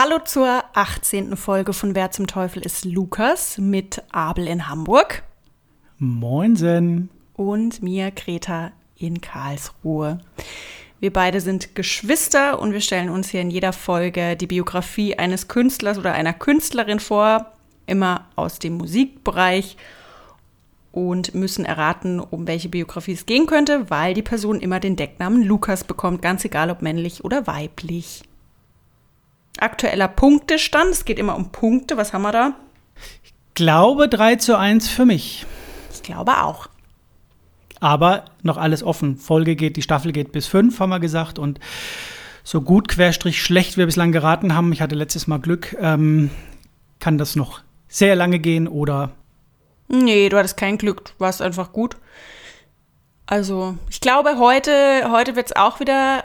Hallo zur 18. Folge von Wer zum Teufel ist Lukas mit Abel in Hamburg. Moinsen. Und mir, Greta, in Karlsruhe. Wir beide sind Geschwister und wir stellen uns hier in jeder Folge die Biografie eines Künstlers oder einer Künstlerin vor, immer aus dem Musikbereich und müssen erraten, um welche Biografie es gehen könnte, weil die Person immer den Decknamen Lukas bekommt, ganz egal ob männlich oder weiblich. Aktueller Punktestand, es geht immer um Punkte, was haben wir da? Ich glaube 3 zu 1 für mich. Ich glaube auch. Aber noch alles offen. Folge geht, die Staffel geht bis 5, haben wir gesagt. Und so gut, querstrich, schlecht wir bislang geraten haben, ich hatte letztes Mal Glück, ähm, kann das noch sehr lange gehen oder Nee, du hattest kein Glück, du warst einfach gut. Also, ich glaube, heute, heute wird es auch wieder,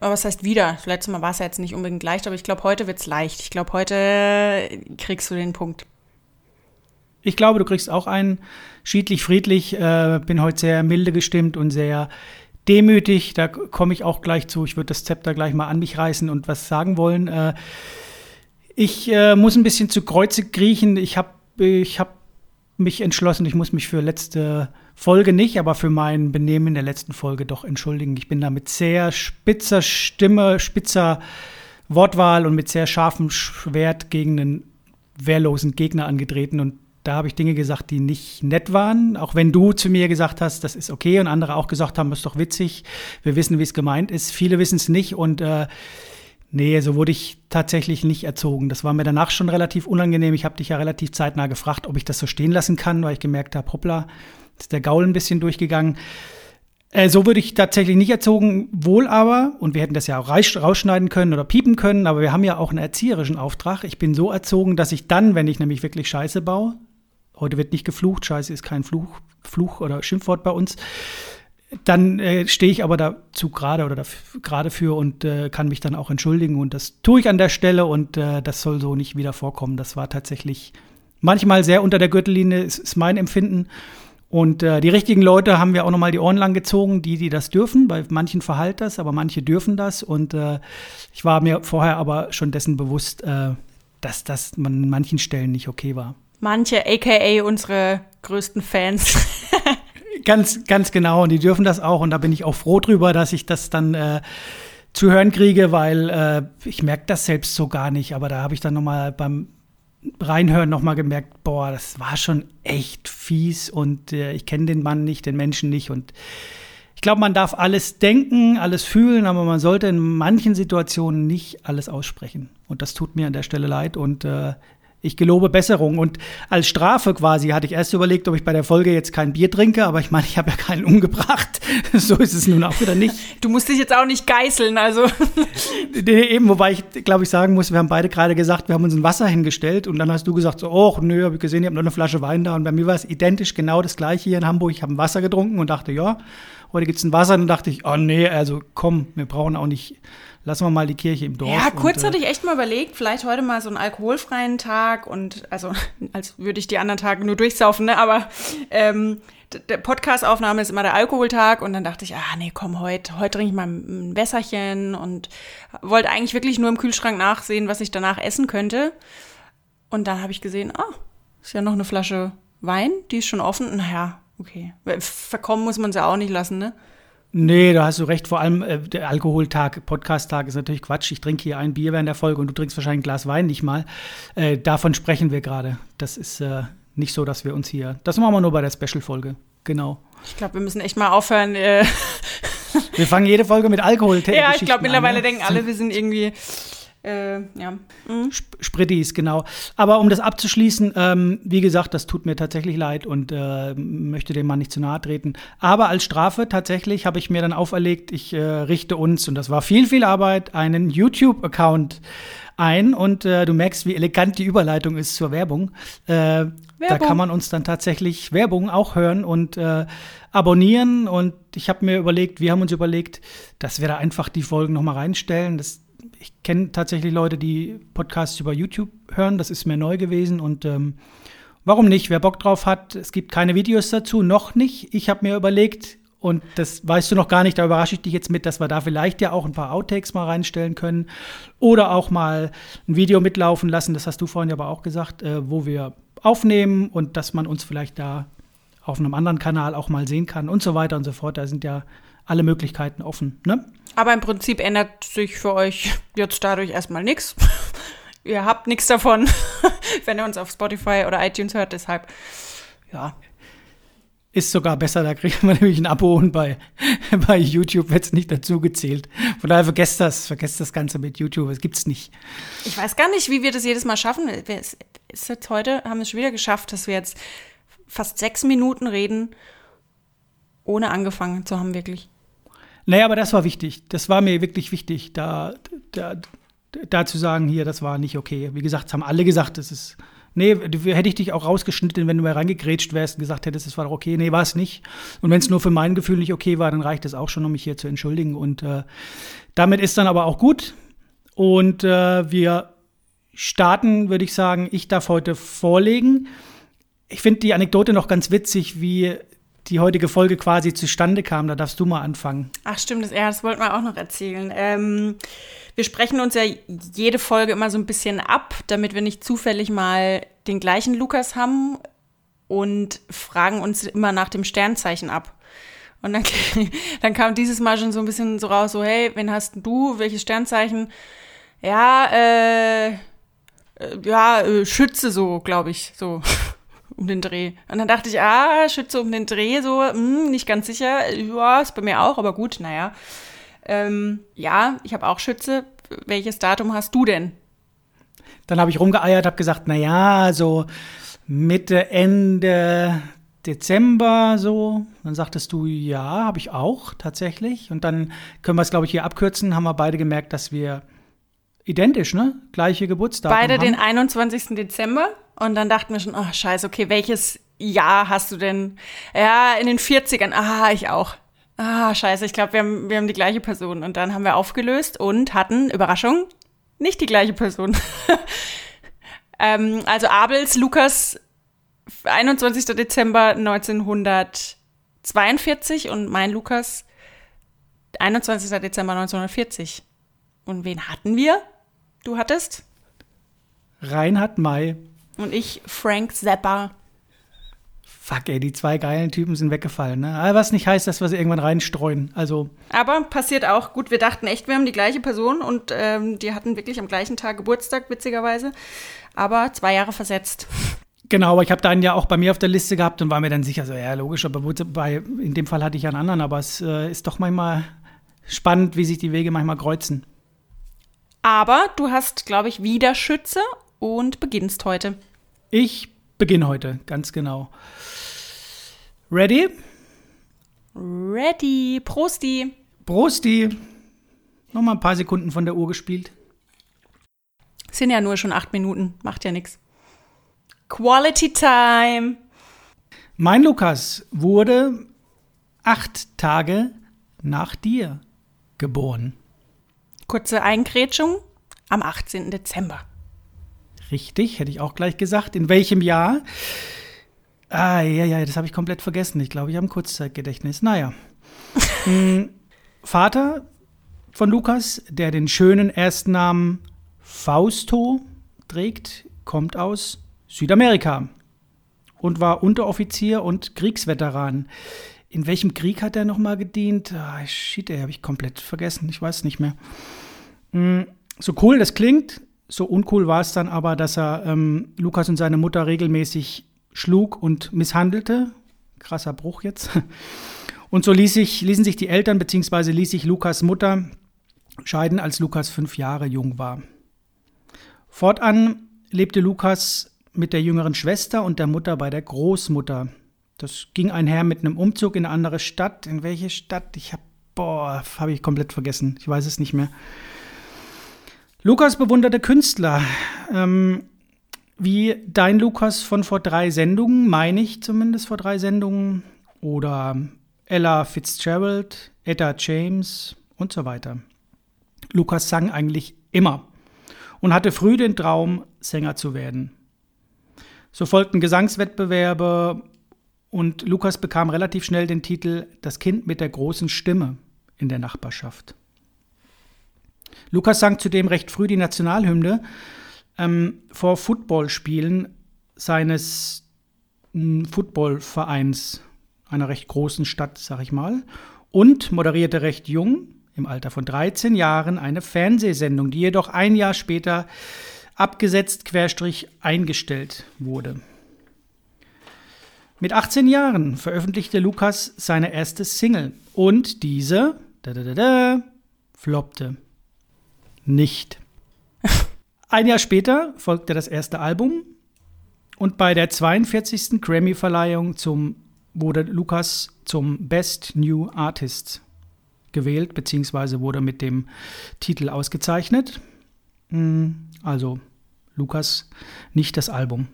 was heißt wieder? Mal war es ja jetzt nicht unbedingt leicht, aber ich glaube, heute wird es leicht. Ich glaube, heute kriegst du den Punkt. Ich glaube, du kriegst auch einen schiedlich, friedlich. Äh, bin heute sehr milde gestimmt und sehr demütig. Da komme ich auch gleich zu. Ich würde das Zepter gleich mal an mich reißen und was sagen wollen. Äh, ich äh, muss ein bisschen zu Kreuze kriechen. Ich habe ich hab mich entschlossen, ich muss mich für letzte Folge nicht, aber für mein Benehmen in der letzten Folge doch entschuldigen. Ich bin da mit sehr spitzer Stimme, spitzer Wortwahl und mit sehr scharfem Schwert gegen einen wehrlosen Gegner angetreten und da habe ich Dinge gesagt, die nicht nett waren. Auch wenn du zu mir gesagt hast, das ist okay und andere auch gesagt haben, das ist doch witzig. Wir wissen, wie es gemeint ist. Viele wissen es nicht und äh, Nee, so wurde ich tatsächlich nicht erzogen. Das war mir danach schon relativ unangenehm. Ich habe dich ja relativ zeitnah gefragt, ob ich das so stehen lassen kann, weil ich gemerkt habe, hoppla, ist der Gaul ein bisschen durchgegangen. Äh, so würde ich tatsächlich nicht erzogen, wohl aber, und wir hätten das ja auch rausschneiden können oder piepen können, aber wir haben ja auch einen erzieherischen Auftrag. Ich bin so erzogen, dass ich dann, wenn ich nämlich wirklich Scheiße baue, heute wird nicht geflucht, Scheiße ist kein Fluch, Fluch oder Schimpfwort bei uns, dann äh, stehe ich aber dazu gerade oder gerade für und äh, kann mich dann auch entschuldigen und das tue ich an der Stelle und äh, das soll so nicht wieder vorkommen. Das war tatsächlich manchmal sehr unter der Gürtellinie, ist, ist mein Empfinden. Und äh, die richtigen Leute haben wir auch nochmal die Ohren lang gezogen, die, die das dürfen. Bei manchen verhalt das, aber manche dürfen das. Und äh, ich war mir vorher aber schon dessen bewusst, äh, dass das an manchen Stellen nicht okay war. Manche, aka unsere größten Fans. Ganz, ganz genau. Und die dürfen das auch. Und da bin ich auch froh drüber, dass ich das dann äh, zu hören kriege, weil äh, ich merke das selbst so gar nicht. Aber da habe ich dann noch mal beim Reinhören noch mal gemerkt, boah, das war schon echt fies und äh, ich kenne den Mann nicht, den Menschen nicht und ich glaube, man darf alles denken, alles fühlen, aber man sollte in manchen Situationen nicht alles aussprechen. Und das tut mir an der Stelle leid. Und äh, ich gelobe Besserung. Und als Strafe quasi hatte ich erst überlegt, ob ich bei der Folge jetzt kein Bier trinke, aber ich meine, ich habe ja keinen umgebracht. so ist es nun auch wieder nicht. Du musst dich jetzt auch nicht geißeln, also. nee, eben, wobei ich, glaube ich, sagen muss, wir haben beide gerade gesagt, wir haben uns ein Wasser hingestellt und dann hast du gesagt, so, oh, nö, habe ich gesehen, ich habe noch eine Flasche Wein da. Und bei mir war es identisch genau das gleiche hier in Hamburg. Ich habe ein Wasser getrunken und dachte, ja, heute gibt es ein Wasser. Und dann dachte ich, oh nee, also komm, wir brauchen auch nicht lassen wir mal die Kirche im Dorf. Ja, kurz und, äh, hatte ich echt mal überlegt, vielleicht heute mal so einen alkoholfreien Tag und also als würde ich die anderen Tage nur durchsaufen, ne? Aber ähm, der Podcast-Aufnahme ist immer der Alkoholtag und dann dachte ich, ah nee, komm, heute, heute trinke ich mal ein Wässerchen und wollte eigentlich wirklich nur im Kühlschrank nachsehen, was ich danach essen könnte. Und dann habe ich gesehen, ah, ist ja noch eine Flasche Wein, die ist schon offen. Naja, okay. Verkommen muss man sie ja auch nicht lassen, ne? Nee, da hast du recht. Vor allem äh, der Alkoholtag, Podcast-Tag ist natürlich Quatsch. Ich trinke hier ein Bier während der Folge und du trinkst wahrscheinlich ein Glas Wein nicht mal. Äh, davon sprechen wir gerade. Das ist äh, nicht so, dass wir uns hier. Das machen wir nur bei der Special-Folge. Genau. Ich glaube, wir müssen echt mal aufhören. Äh. wir fangen jede Folge mit Alkohol. Ja, ich glaube, mittlerweile an, ne? denken alle, wir sind irgendwie äh, ja. Mhm. Sprittis, genau. Aber um das abzuschließen, ähm, wie gesagt, das tut mir tatsächlich leid und äh, möchte dem Mann nicht zu nahe treten. Aber als Strafe tatsächlich habe ich mir dann auferlegt, ich äh, richte uns, und das war viel, viel Arbeit, einen YouTube-Account ein. Und äh, du merkst, wie elegant die Überleitung ist zur Werbung. Äh, da kann man uns dann tatsächlich Werbung auch hören und äh, abonnieren. Und ich habe mir überlegt, wir haben uns überlegt, dass wir da einfach die Folgen nochmal reinstellen. Das ich kenne tatsächlich Leute, die Podcasts über YouTube hören. Das ist mir neu gewesen und ähm, warum nicht? Wer Bock drauf hat, es gibt keine Videos dazu, noch nicht. Ich habe mir überlegt, Und das weißt du noch gar nicht, da überrasche ich dich jetzt mit, dass wir da vielleicht ja auch ein paar Outtakes mal reinstellen können. Oder auch mal ein Video mitlaufen lassen, das hast du vorhin aber auch gesagt, äh, wo wir aufnehmen und dass man uns vielleicht da auf einem anderen Kanal auch mal sehen kann und so weiter und so fort. Da sind ja alle Möglichkeiten offen. Ne? Aber im Prinzip ändert sich für euch jetzt dadurch erstmal nichts. Ihr habt nichts davon, wenn ihr uns auf Spotify oder iTunes hört. Deshalb, ja. Ist sogar besser, da kriegt man nämlich ein Abo und bei, bei YouTube wird es nicht dazu gezählt. Von daher vergesst das, vergesst das Ganze mit YouTube, es gibt's nicht. Ich weiß gar nicht, wie wir das jedes Mal schaffen. Wir ist jetzt heute, haben wir es schon wieder geschafft, dass wir jetzt fast sechs Minuten reden, ohne angefangen zu haben, wirklich. Naja, aber das war wichtig. Das war mir wirklich wichtig, da, da, da zu sagen, hier, das war nicht okay. Wie gesagt, das haben alle gesagt, das ist. Nee, hätte ich dich auch rausgeschnitten, wenn du mal reingegrätscht wärst und gesagt hättest, es war doch okay. Nee, war es nicht. Und wenn es nur für mein Gefühl nicht okay war, dann reicht es auch schon, um mich hier zu entschuldigen. Und äh, damit ist dann aber auch gut. Und äh, wir starten, würde ich sagen, ich darf heute vorlegen. Ich finde die Anekdote noch ganz witzig, wie die heutige Folge quasi zustande kam. Da darfst du mal anfangen. Ach stimmt, das, ja, das wollten wir auch noch erzählen. Ähm, wir sprechen uns ja jede Folge immer so ein bisschen ab, damit wir nicht zufällig mal den gleichen Lukas haben und fragen uns immer nach dem Sternzeichen ab. Und dann, dann kam dieses Mal schon so ein bisschen so raus, so, hey, wen hast du? Welches Sternzeichen? Ja, äh, äh ja, äh, Schütze so, glaube ich, so um den Dreh. Und dann dachte ich, ah, Schütze um den Dreh, so, mh, hm, nicht ganz sicher. Ja, ist bei mir auch, aber gut, naja. Ähm, ja, ich habe auch Schütze. Welches Datum hast du denn? Dann habe ich rumgeeiert, habe gesagt, naja, so Mitte, Ende Dezember so. Dann sagtest du, ja, habe ich auch tatsächlich. Und dann können wir es, glaube ich, hier abkürzen. Haben wir beide gemerkt, dass wir identisch, ne? Gleiche Geburtsdatum Beide haben. den 21. Dezember. Und dann dachten wir schon, oh scheiße, okay, welches Jahr hast du denn? Ja, in den 40ern. Ah, ich auch. Ah, scheiße, ich glaube, wir haben, wir haben die gleiche Person. Und dann haben wir aufgelöst und hatten, Überraschung, nicht die gleiche Person. ähm, also Abels, Lukas, 21. Dezember 1942 und mein Lukas, 21. Dezember 1940. Und wen hatten wir? Du hattest? Reinhard May. Und ich Frank Zappa. Fuck, ey, die zwei geilen Typen sind weggefallen. Ne? Aber was nicht heißt, dass wir sie irgendwann reinstreuen. Also. Aber passiert auch. Gut, wir dachten echt, wir haben die gleiche Person und ähm, die hatten wirklich am gleichen Tag Geburtstag, witzigerweise. Aber zwei Jahre versetzt. Genau, aber ich habe da einen ja auch bei mir auf der Liste gehabt und war mir dann sicher, so, ja, logisch, aber bei, in dem Fall hatte ich einen anderen, aber es äh, ist doch manchmal spannend, wie sich die Wege manchmal kreuzen. Aber du hast, glaube ich, wieder Schütze und beginnst heute. Ich beginne heute, ganz genau. Ready? Ready. Prosti. Prosti. Nochmal ein paar Sekunden von der Uhr gespielt. Sind ja nur schon acht Minuten, macht ja nichts. Quality Time. Mein Lukas wurde acht Tage nach dir geboren. Kurze Eingrätschung am 18. Dezember. Richtig, hätte ich auch gleich gesagt. In welchem Jahr? Ah, ja, ja, das habe ich komplett vergessen. Ich glaube, ich habe ein Kurzzeitgedächtnis. Naja. hm, Vater von Lukas, der den schönen ersten Namen Fausto trägt, kommt aus Südamerika und war Unteroffizier und Kriegsveteran. In welchem Krieg hat er nochmal gedient? Ah, shit, ey, habe ich komplett vergessen. Ich weiß nicht mehr. Hm, so cool das klingt, so uncool war es dann aber, dass er ähm, Lukas und seine Mutter regelmäßig schlug und misshandelte. Krasser Bruch jetzt. Und so ließ sich, ließen sich die Eltern bzw. ließ sich Lukas Mutter scheiden, als Lukas fünf Jahre jung war. Fortan lebte Lukas mit der jüngeren Schwester und der Mutter bei der Großmutter. Das ging einher mit einem Umzug in eine andere Stadt. In welche Stadt? Ich habe, boah, habe ich komplett vergessen. Ich weiß es nicht mehr. Lukas bewunderte Künstler. Ähm, wie dein Lukas von vor drei Sendungen, meine ich zumindest vor drei Sendungen, oder Ella Fitzgerald, Etta James und so weiter. Lukas sang eigentlich immer und hatte früh den Traum, Sänger zu werden. So folgten Gesangswettbewerbe Und Lukas bekam relativ schnell den Titel Das Kind mit der großen Stimme in der Nachbarschaft. Lukas sang zudem recht früh die Nationalhymne ähm, vor Footballspielen seines hm, Footballvereins einer recht großen Stadt, sag ich mal, und moderierte recht jung, im Alter von 13 Jahren, eine Fernsehsendung, die jedoch ein Jahr später abgesetzt, querstrich eingestellt wurde. Mit 18 Jahren veröffentlichte Lukas seine erste Single und diese floppte. Nicht. Ein Jahr später folgte das erste Album und bei der 42. Grammy-Verleihung wurde Lukas zum Best New Artist gewählt, beziehungsweise wurde mit dem Titel ausgezeichnet. Hm, also Lukas, nicht das Album.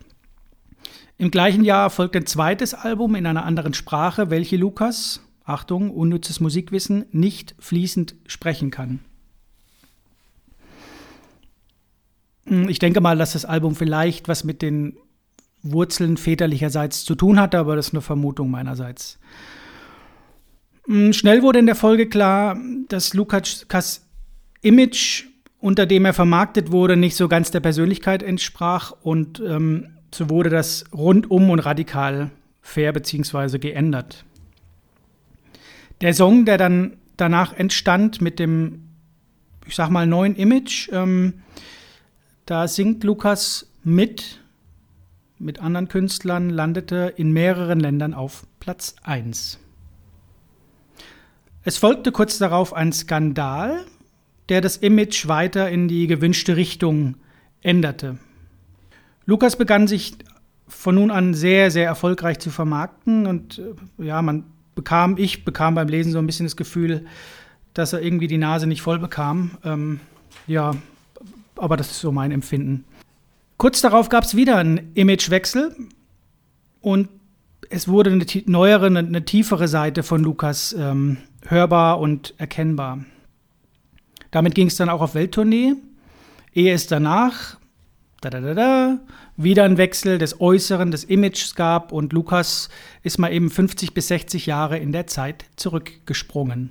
Im gleichen Jahr folgt ein zweites Album in einer anderen Sprache, welche Lukas, Achtung, unnützes Musikwissen, nicht fließend sprechen kann. Hm, ich denke mal, dass das Album vielleicht was mit den Wurzeln väterlicherseits zu tun hatte, aber das ist eine Vermutung meinerseits. Hm, schnell wurde in der Folge klar, dass Lukas Image, unter dem er vermarktet wurde, nicht so ganz der Persönlichkeit entsprach und ähm, so wurde das rundum und radikal fair bzw. geändert. Der Song, der dann danach entstand mit dem, ich sag mal, neuen Image, ähm, da singt Lukas mit, mit anderen Künstlern, landete in mehreren Ländern auf Platz 1. Es folgte kurz darauf ein Skandal, der das Image weiter in die gewünschte Richtung änderte. Lukas begann sich von nun an sehr, sehr erfolgreich zu vermarkten und äh, ja, man bekam, ich bekam beim Lesen so ein bisschen das Gefühl, dass er irgendwie die Nase nicht voll bekam. Ähm, ja, aber das ist so mein Empfinden. Kurz darauf gab es wieder einen Imagewechsel und es wurde eine neuere, eine, eine tiefere Seite von Lukas ähm, hörbar und erkennbar. Damit ging es dann auch auf Welttournee. Ehe es danach da, da, da, da, wieder ein Wechsel des Äußeren, des Images gab und Lukas ist mal eben 50 bis 60 Jahre in der Zeit zurückgesprungen.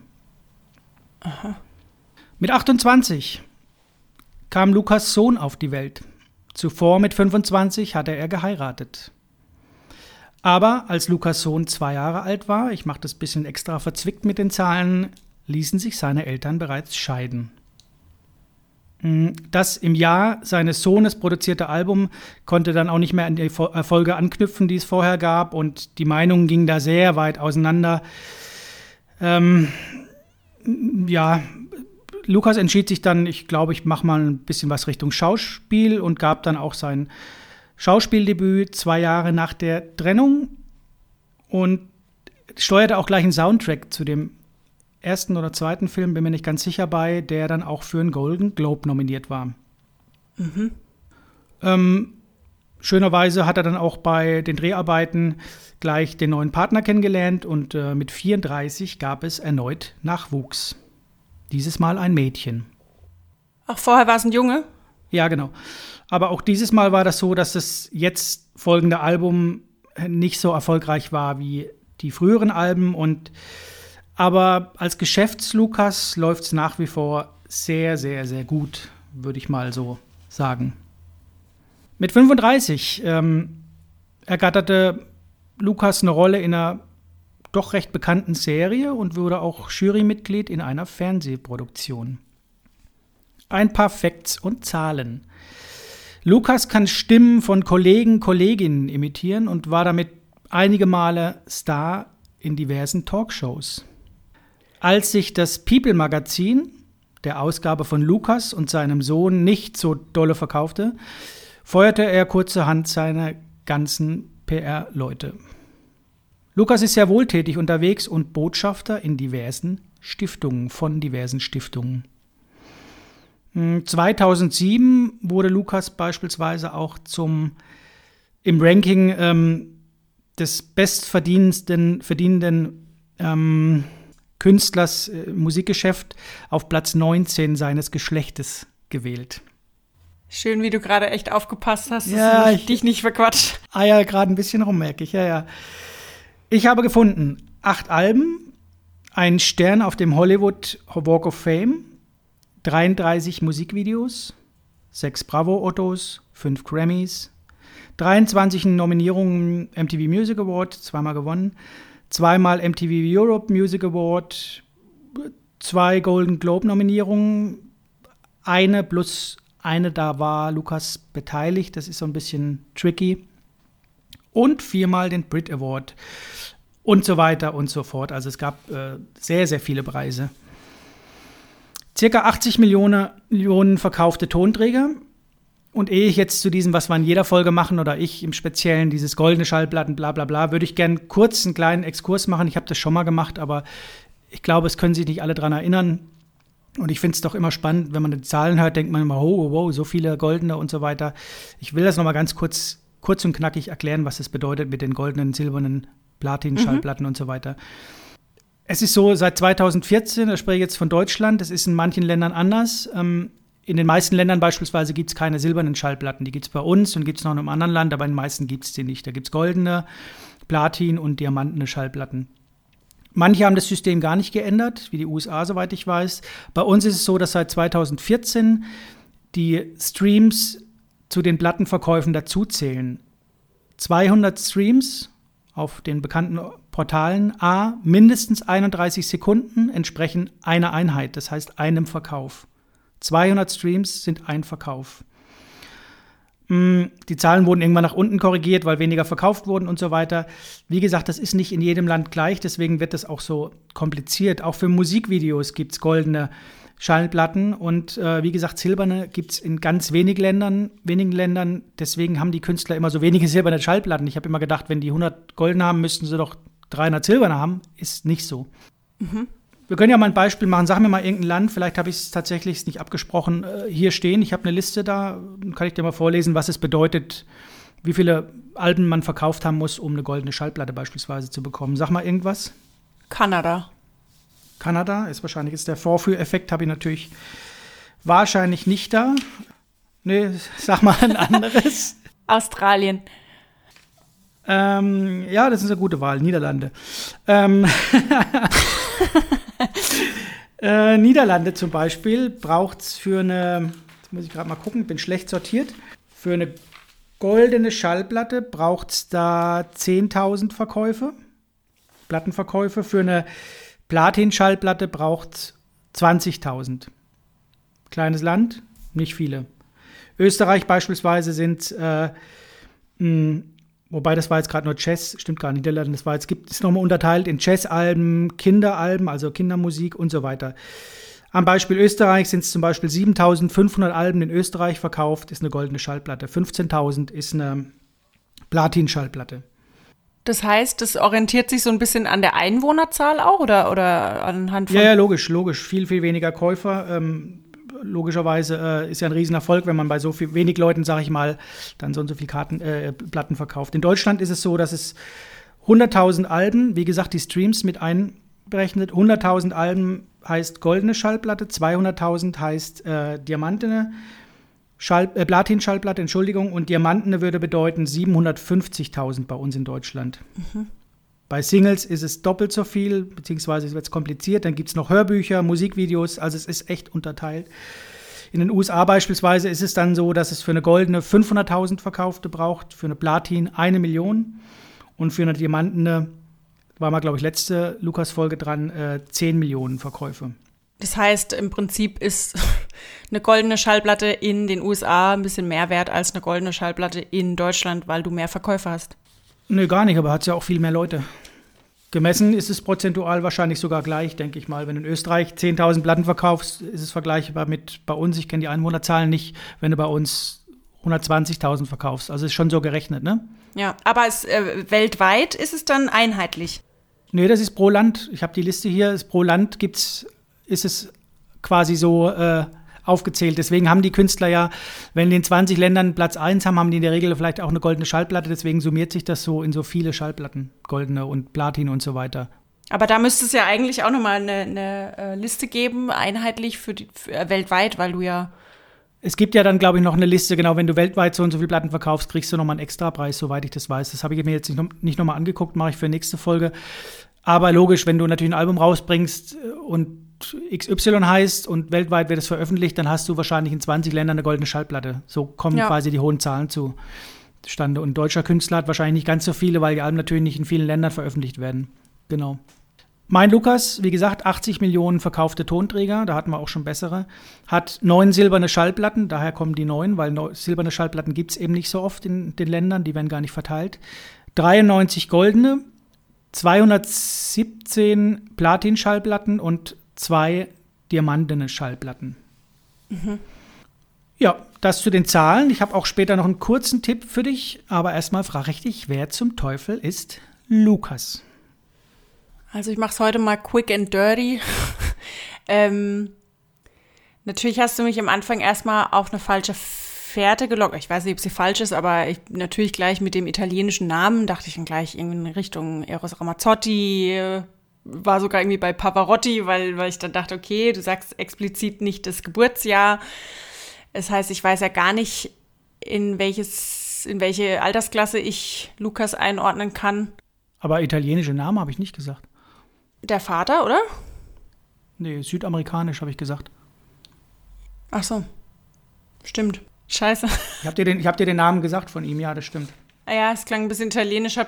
Aha. Mit 28 kam Lukas Sohn auf die Welt. Zuvor mit 25 hatte er geheiratet. Aber als Lukas Sohn zwei Jahre alt war, ich mache das ein bisschen extra verzwickt mit den Zahlen, ließen sich seine Eltern bereits scheiden. Hm, das im Jahr seines Sohnes produzierte Album konnte dann auch nicht mehr an die Erfolge anknüpfen, die es vorher gab, und die Meinungen gingen da sehr weit auseinander. Ähm, ja, Lukas entschied sich dann, ich glaube, ich mache mal ein bisschen was Richtung Schauspiel und gab dann auch sein Schauspieldebüt zwei Jahre nach der Trennung und steuerte auch gleich einen Soundtrack zu dem ersten oder zweiten Film, bin mir nicht ganz sicher bei, der dann auch für einen Golden Globe nominiert war. Mhm. Ähm, schönerweise hat er dann auch bei den Dreharbeiten gleich den neuen Partner kennengelernt und äh, mit 34 gab es erneut Nachwuchs. Dieses Mal ein Mädchen. Ach, vorher war es ein Junge? Ja, genau. Aber auch dieses Mal war das so, dass das jetzt folgende Album nicht so erfolgreich war wie die früheren Alben und aber als Geschäftslukas läuft es nach wie vor sehr, sehr, sehr gut, würde ich mal so sagen. Mit 35 ähm, ergatterte Lukas eine Rolle in einer doch recht bekannten Serie und wurde auch Jurymitglied in einer Fernsehproduktion. Ein paar Facts und Zahlen. Lukas kann Stimmen von Kollegen, Kolleginnen imitieren und war damit einige Male Star in diversen Talkshows. Als sich das People-Magazin, der Ausgabe von Lukas und seinem Sohn, nicht so dolle verkaufte, feuerte er kurzerhand seine ganzen PR-Leute. Lukas ist sehr wohltätig unterwegs und Botschafter in diversen Stiftungen, von diversen Stiftungen. 2007 hm, wurde Lukas beispielsweise auch zum im Ranking ähm, des bestverdienenden verdienenden ähm, Künstlers äh, Musikgeschäft auf Platz 19 seines Geschlechtes gewählt. Schön, wie du gerade echt aufgepasst hast, dass ja, ich dich nicht verquatscht. Ah ja, gerade ein bisschen rum, merke ich, ja, ja. Ich habe gefunden acht Alben, ein Stern auf dem Hollywood Walk of Fame, 33 Musikvideos, sechs Bravo-Ottos, fünf Grammys, 23 Nominierungen MTV Music Award, zweimal gewonnen, zweimal MTV Europe Music Award, zwei Golden Globe-Nominierungen, eine plus eine, da war Lukas beteiligt, das ist so ein bisschen tricky. Und viermal den Brit Award und so weiter und so fort. Also es gab äh, sehr, sehr viele Preise. Circa 80 Millionen, Millionen verkaufte Tonträger. Und ehe ich jetzt zu diesem, was wir in jeder Folge machen, oder ich im Speziellen, dieses goldene Schallplatten, bla bla bla, würde ich gerne kurz einen kleinen Exkurs machen. Ich habe das schon mal gemacht, aber ich glaube, es können sich nicht alle daran erinnern. Und ich finde es doch immer spannend, wenn man die Zahlen hört, denkt man immer, oh, wow, so viele goldene und so weiter. Ich will das noch mal ganz kurz, kurz und knackig erklären, was es bedeutet mit den goldenen, silbernen Platin-Schallplatten mhm. und so weiter. Es ist so, seit 2014, da spreche ich jetzt von Deutschland, das ist in manchen Ländern anders. Ähm, in den meisten Ländern beispielsweise gibt es keine silbernen Schallplatten. Die gibt es bei uns und gibt es noch in einem anderen Land, aber in den meisten gibt es die nicht. Da gibt es goldene, Platin und diamantene Schallplatten. Manche haben das System gar nicht geändert, wie die USA, soweit ich weiß. Bei uns ist es so, dass seit 2014 die Streams zu den Plattenverkäufen dazuzählen. 200 Streams auf den bekannten Portalen A mindestens 31 Sekunden entsprechen einer Einheit, das heißt einem Verkauf. 200 Streams sind ein Verkauf. Mm, die Zahlen wurden irgendwann nach unten korrigiert, weil weniger verkauft wurden und so weiter. Wie gesagt, das ist nicht in jedem Land gleich, deswegen wird das auch so kompliziert. Auch für Musikvideos gibt es goldene Schallplatten und äh, wie gesagt, silberne gibt es in ganz wenig Ländern, wenigen Ländern. Deswegen haben die Künstler immer so wenige silberne Schallplatten. Ich habe immer gedacht, wenn die 100 goldene haben, müssten sie doch 300 silberne haben. Ist nicht so. Mhm. Wir können ja mal ein Beispiel machen. Sag mir mal irgendein Land, vielleicht habe ich es tatsächlich nicht abgesprochen, äh, hier stehen. Ich habe eine Liste da, kann ich dir mal vorlesen, was es bedeutet, wie viele Alben man verkauft haben muss, um eine goldene Schallplatte beispielsweise zu bekommen. Sag mal irgendwas. Kanada. Kanada ist wahrscheinlich jetzt der Vorführeffekt, habe ich natürlich wahrscheinlich nicht da. Nee, sag mal ein anderes. Australien. Ähm, ja, das ist eine gute Wahl. Niederlande. Ähm äh, Niederlande zum Beispiel braucht es für eine, jetzt muss ich gerade mal gucken, bin schlecht sortiert, für eine goldene Schallplatte braucht es da 10.000 Verkäufe, Plattenverkäufe. Für eine Platin-Schallplatte braucht es 20.000. Kleines Land, nicht viele. Österreich beispielsweise sind äh, Wobei das war jetzt gerade nur Jazz, stimmt gar nicht. Das war jetzt gibt es nochmal unterteilt in Jazzalben, Kinderalben, also Kindermusik und so weiter. Am Beispiel Österreich sind es zum Beispiel 7500 Alben in Österreich verkauft, ist eine goldene Schallplatte. 15.000 ist eine Platin-Schallplatte. Das heißt, das orientiert sich so ein bisschen an der Einwohnerzahl auch oder, oder anhand von. Ja, ja, logisch, logisch. Viel, viel weniger Käufer. Ähm, logischerweise äh, ist ja ein Riesenerfolg, wenn man bei so viel, wenig Leuten, sage ich mal, dann so und so viel Karten, äh, Platten verkauft. In Deutschland ist es so, dass es 100.000 Alben, wie gesagt, die Streams mit einberechnet. 100.000 Alben heißt goldene Schallplatte, 200.000 heißt äh, diamantene Schall, äh, Platin-Schallplatte, Entschuldigung, und diamantene würde bedeuten 750.000 bei uns in Deutschland. Mhm. Bei Singles ist es doppelt so viel, beziehungsweise wird es kompliziert. Dann gibt es noch Hörbücher, Musikvideos, also es ist echt unterteilt. In den USA beispielsweise ist es dann so, dass es für eine goldene 500.000 Verkaufte braucht, für eine Platin eine Million und für eine Diamantene, war mal, glaube ich, letzte Lukas-Folge dran, äh, 10 Millionen Verkäufe. Das heißt, im Prinzip ist eine goldene Schallplatte in den USA ein bisschen mehr wert als eine goldene Schallplatte in Deutschland, weil du mehr Verkäufe hast. Nö, gar nicht, aber hat es ja auch viel mehr Leute. Gemessen ist es prozentual wahrscheinlich sogar gleich, denke ich mal. Wenn du in Österreich 10.000 Platten verkaufst, ist es vergleichbar mit bei uns. Ich kenne die Einwohnerzahlen nicht, wenn du bei uns 120.000 verkaufst. Also ist schon so gerechnet, ne? Ja, aber es, äh, weltweit ist es dann einheitlich? Nee, das ist pro Land. Ich habe die Liste hier. Pro Land gibt's, ist es quasi so äh, aufgezählt. Deswegen haben die Künstler ja, wenn die in 20 Ländern Platz 1 haben, haben die in der Regel vielleicht auch eine goldene Schallplatte. Deswegen summiert sich das so in so viele Schallplatten, goldene und Platin und so weiter. Aber da müsste es ja eigentlich auch nochmal eine, eine äh, Liste geben, einheitlich für, die, für äh, weltweit, weil du ja Es gibt ja dann, glaube ich, noch eine Liste, genau, wenn du weltweit so und so viele Platten verkaufst, kriegst du nochmal einen Extrapreis, soweit ich das weiß. Das habe ich mir jetzt nicht, nicht nochmal angeguckt, mache ich für nächste Folge. Aber logisch, wenn du natürlich ein Album rausbringst und XY heißt und weltweit wird es veröffentlicht, dann hast du wahrscheinlich in 20 Ländern eine goldene Schallplatte. So kommen ja. quasi die hohen Zahlen zustande. Und deutscher Künstler hat wahrscheinlich nicht ganz so viele, weil die Alben natürlich nicht in vielen Ländern veröffentlicht werden. Genau. Mein Lukas, wie gesagt, 80 Millionen verkaufte Tonträger, da hatten wir auch schon bessere, hat neun silberne Schallplatten, daher kommen die neun, weil silberne Schallplatten gibt es eben nicht so oft in den Ländern, die werden gar nicht verteilt. 93 goldene, 217 Platin-Schallplatten und zwei diamantene Schallplatten. Mhm. Ja, das zu den Zahlen. Ich habe auch später noch einen kurzen Tipp für dich, aber erstmal frage ich dich, wer zum Teufel ist Lukas? Also ich mache es heute mal quick and dirty. ähm, natürlich hast du mich am Anfang erstmal auf eine falsche Fährte gelockt. Ich weiß nicht, ob sie falsch ist, aber ich, natürlich gleich mit dem italienischen Namen dachte ich dann gleich irgendwie in Richtung Eros Ramazzotti, war sogar irgendwie bei Pavarotti, weil, weil ich dann dachte, okay, du sagst explizit nicht das Geburtsjahr. Das heißt, ich weiß ja gar nicht, in welches, in welche Altersklasse ich Lukas einordnen kann. Aber italienische Namen habe ich nicht gesagt. Der Vater, oder? Nee, südamerikanisch habe ich gesagt. Ach so. Stimmt. Scheiße. Ich habe dir, den, hab dir den Namen gesagt von ihm, ja, das stimmt. Ah ja, es klang ein bisschen italienischer.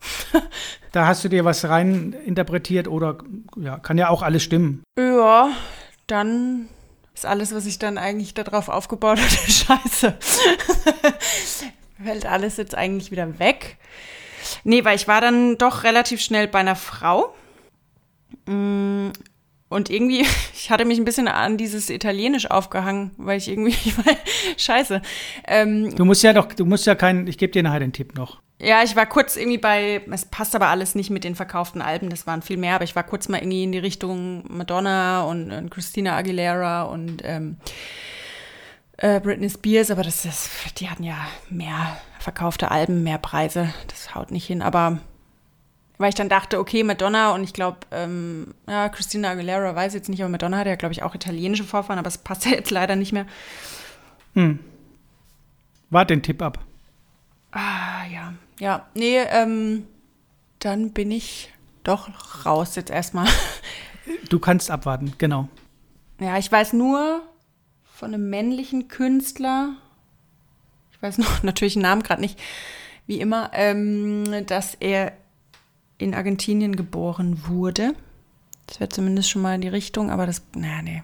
da hast du dir was rein interpretiert oder ja, kann ja auch alles stimmen. Ja, dann ist alles, was ich dann eigentlich darauf aufgebaut hatte, scheiße. Fällt alles jetzt eigentlich wieder weg. Nee, weil ich war dann doch relativ schnell bei einer Frau. Und irgendwie, ich hatte mich ein bisschen an dieses Italienisch aufgehangen, weil ich irgendwie, scheiße. Ähm, du musst ja doch, du musst ja keinen, ich gebe dir nachher den Tipp noch. Ja, ich war kurz irgendwie bei, es passt aber alles nicht mit den verkauften Alben, das waren viel mehr, aber ich war kurz mal irgendwie in die Richtung Madonna und, und Christina Aguilera und ähm, äh, Britney Spears, aber das ist, die hatten ja mehr verkaufte Alben, mehr Preise, das haut nicht hin, aber weil ich dann dachte, okay, Madonna und ich glaube, ähm, ja, Christina Aguilera weiß jetzt nicht, aber Madonna hat ja, glaube ich, auch italienische Vorfahren, aber es passt ja jetzt leider nicht mehr. Hm. Wart den Tipp ab. Ah, ja. Ja, nee, ähm, dann bin ich doch raus jetzt erstmal. Du kannst abwarten, genau. Ja, ich weiß nur von einem männlichen Künstler, ich weiß noch natürlich den Namen gerade nicht, wie immer, ähm, dass er in Argentinien geboren wurde. Das wäre zumindest schon mal in die Richtung, aber das, naja, nee.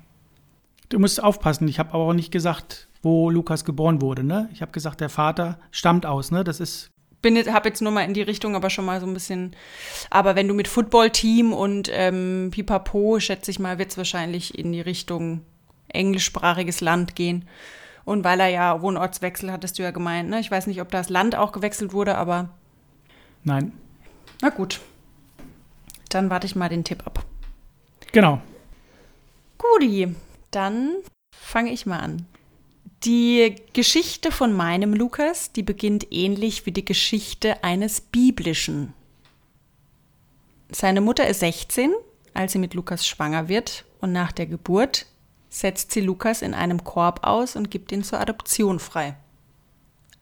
Du musst aufpassen, ich habe aber auch nicht gesagt, wo Lukas geboren wurde, ne? Ich habe gesagt, der Vater stammt aus, ne? Das ist bin habe jetzt nur mal in die Richtung, aber schon mal so ein bisschen. Aber wenn du mit Footballteam und ähm, Pipapo, schätze ich mal, wird es wahrscheinlich in die Richtung englischsprachiges Land gehen. Und weil er ja Wohnortswechsel hattest du ja gemeint, ne? Ich weiß nicht, ob das Land auch gewechselt wurde, aber. Nein. Na gut. Dann warte ich mal den Tipp ab. Genau. Guti, dann fange ich mal an. Die Geschichte von meinem Lukas, die beginnt ähnlich wie die Geschichte eines biblischen. Seine Mutter ist 16, als sie mit Lukas schwanger wird und nach der Geburt setzt sie Lukas in einem Korb aus und gibt ihn zur Adoption frei.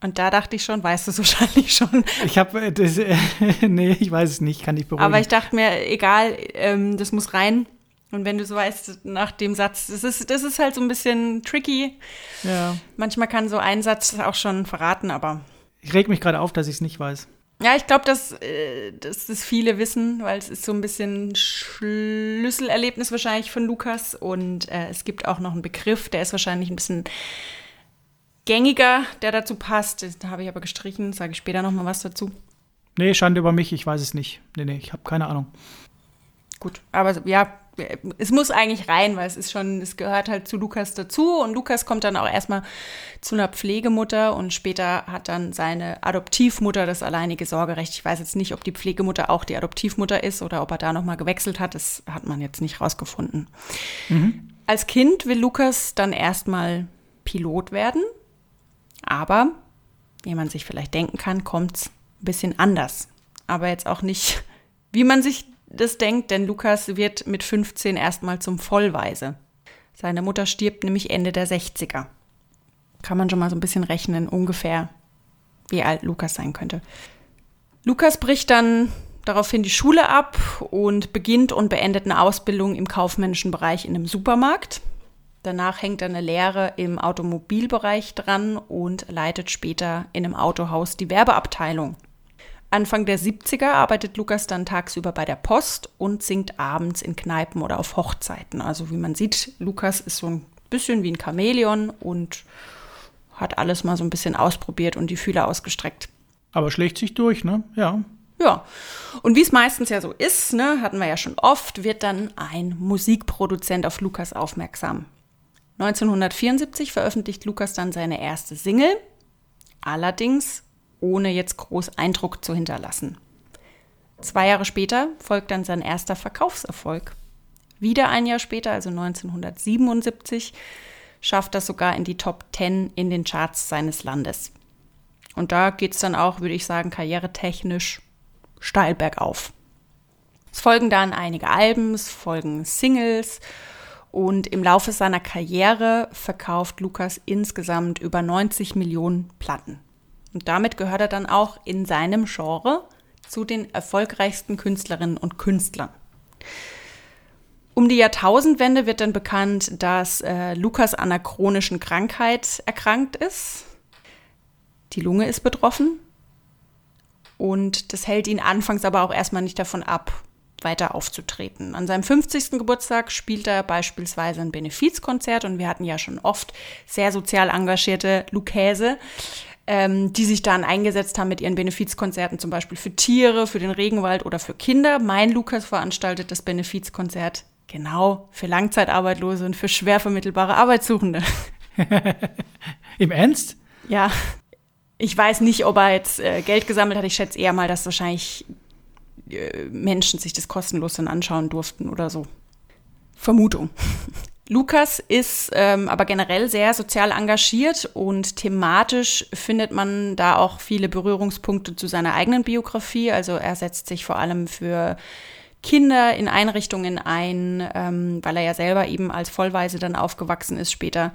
Und da dachte ich schon, weißt du es wahrscheinlich schon. Ich habe äh, das, äh, nee, ich weiß es nicht, kann ich beruhigen. Aber ich dachte mir, egal, ähm, das muss rein. Und wenn du so weißt, nach dem Satz, das ist, das ist halt so ein bisschen tricky. Ja. Manchmal kann so ein Satz auch schon verraten, aber. Ich reg mich gerade auf, dass ich es nicht weiß. Ja, ich glaube, dass, äh, dass das viele wissen, weil es ist so ein bisschen Schlüsselerlebnis wahrscheinlich von Lukas. Und äh, es gibt auch noch einen Begriff, der ist wahrscheinlich ein bisschen gängiger, der dazu passt. Da habe ich aber gestrichen, sage ich später nochmal was dazu. Nee, Schande über mich, ich weiß es nicht. Nee, nee, ich habe keine Ahnung. Gut, aber ja, es muss eigentlich rein, weil es ist schon, es gehört halt zu Lukas dazu und Lukas kommt dann auch erstmal zu einer Pflegemutter und später hat dann seine Adoptivmutter das alleinige Sorgerecht. Ich weiß jetzt nicht, ob die Pflegemutter auch die Adoptivmutter ist oder ob er da nochmal gewechselt hat. Das hat man jetzt nicht rausgefunden. Mhm. Als Kind will Lukas dann erstmal Pilot werden aber, wie man sich vielleicht denken kann, kommt es ein bisschen anders. Aber jetzt auch nicht, wie man sich das denkt, denn Lukas wird mit 15 erstmal zum Vollweise. Seine Mutter stirbt nämlich Ende der 60er. kann man schon mal so ein bisschen rechnen, ungefähr, wie alt Lukas sein könnte. Lukas bricht dann daraufhin die Schule ab und beginnt und beendet eine Ausbildung im kaufmännischen Bereich in einem Supermarkt. Danach hängt er eine Lehre im Automobilbereich dran und leitet später in einem Autohaus die Werbeabteilung. Anfang der 70er arbeitet Lukas dann tagsüber bei der Post und singt abends in Kneipen oder auf Hochzeiten. Also wie man sieht, Lukas ist so ein bisschen wie ein Chamäleon und hat alles mal so ein bisschen ausprobiert und die Fühler ausgestreckt. Aber schlägt sich durch, ne? Ja. Ja, und wie es meistens ja so ist, ne, hatten wir ja schon oft, wird dann ein Musikproduzent auf Lukas aufmerksam. 1974 veröffentlicht Lukas dann seine erste Single, allerdings ohne jetzt groß Eindruck zu hinterlassen. Zwei Jahre später folgt dann sein erster Verkaufserfolg. Wieder ein Jahr später, also 1977, schafft er sogar in die Top 10 in den Charts seines Landes. Und da geht es dann auch, würde ich sagen, karrieretechnisch steil bergauf. Es folgen dann einige Alben, es folgen Singles und im Laufe seiner Karriere verkauft Lukas insgesamt über 90 Millionen Platten. Und damit gehört er dann auch in seinem Genre zu den erfolgreichsten Künstlerinnen und Künstlern. Um die Jahrtausendwende wird dann bekannt, dass äh, Lukas an einer chronischen Krankheit erkrankt ist. Die Lunge ist betroffen. Und das hält ihn anfangs aber auch erstmal nicht davon ab, weiter aufzutreten. An seinem 50. Geburtstag spielt er beispielsweise ein Benefizkonzert und wir hatten ja schon oft sehr sozial engagierte Lukäse, ähm, die sich dann eingesetzt haben mit ihren Benefizkonzerten, zum Beispiel für Tiere, für den Regenwald oder für Kinder. Mein Lukas veranstaltet das Benefizkonzert genau für Langzeitarbeitslose und für schwer vermittelbare Arbeitssuchende. Im Ernst? Ja. Ich weiß nicht, ob er jetzt äh, Geld gesammelt hat. Ich schätze eher mal, dass wahrscheinlich Menschen sich das kostenlos dann anschauen durften oder so. Vermutung. Lukas ist ähm, aber generell sehr sozial engagiert und thematisch findet man da auch viele Berührungspunkte zu seiner eigenen Biografie. Also er setzt sich vor allem für Kinder in Einrichtungen ein, ähm, weil er ja selber eben als Vollweise dann aufgewachsen ist später.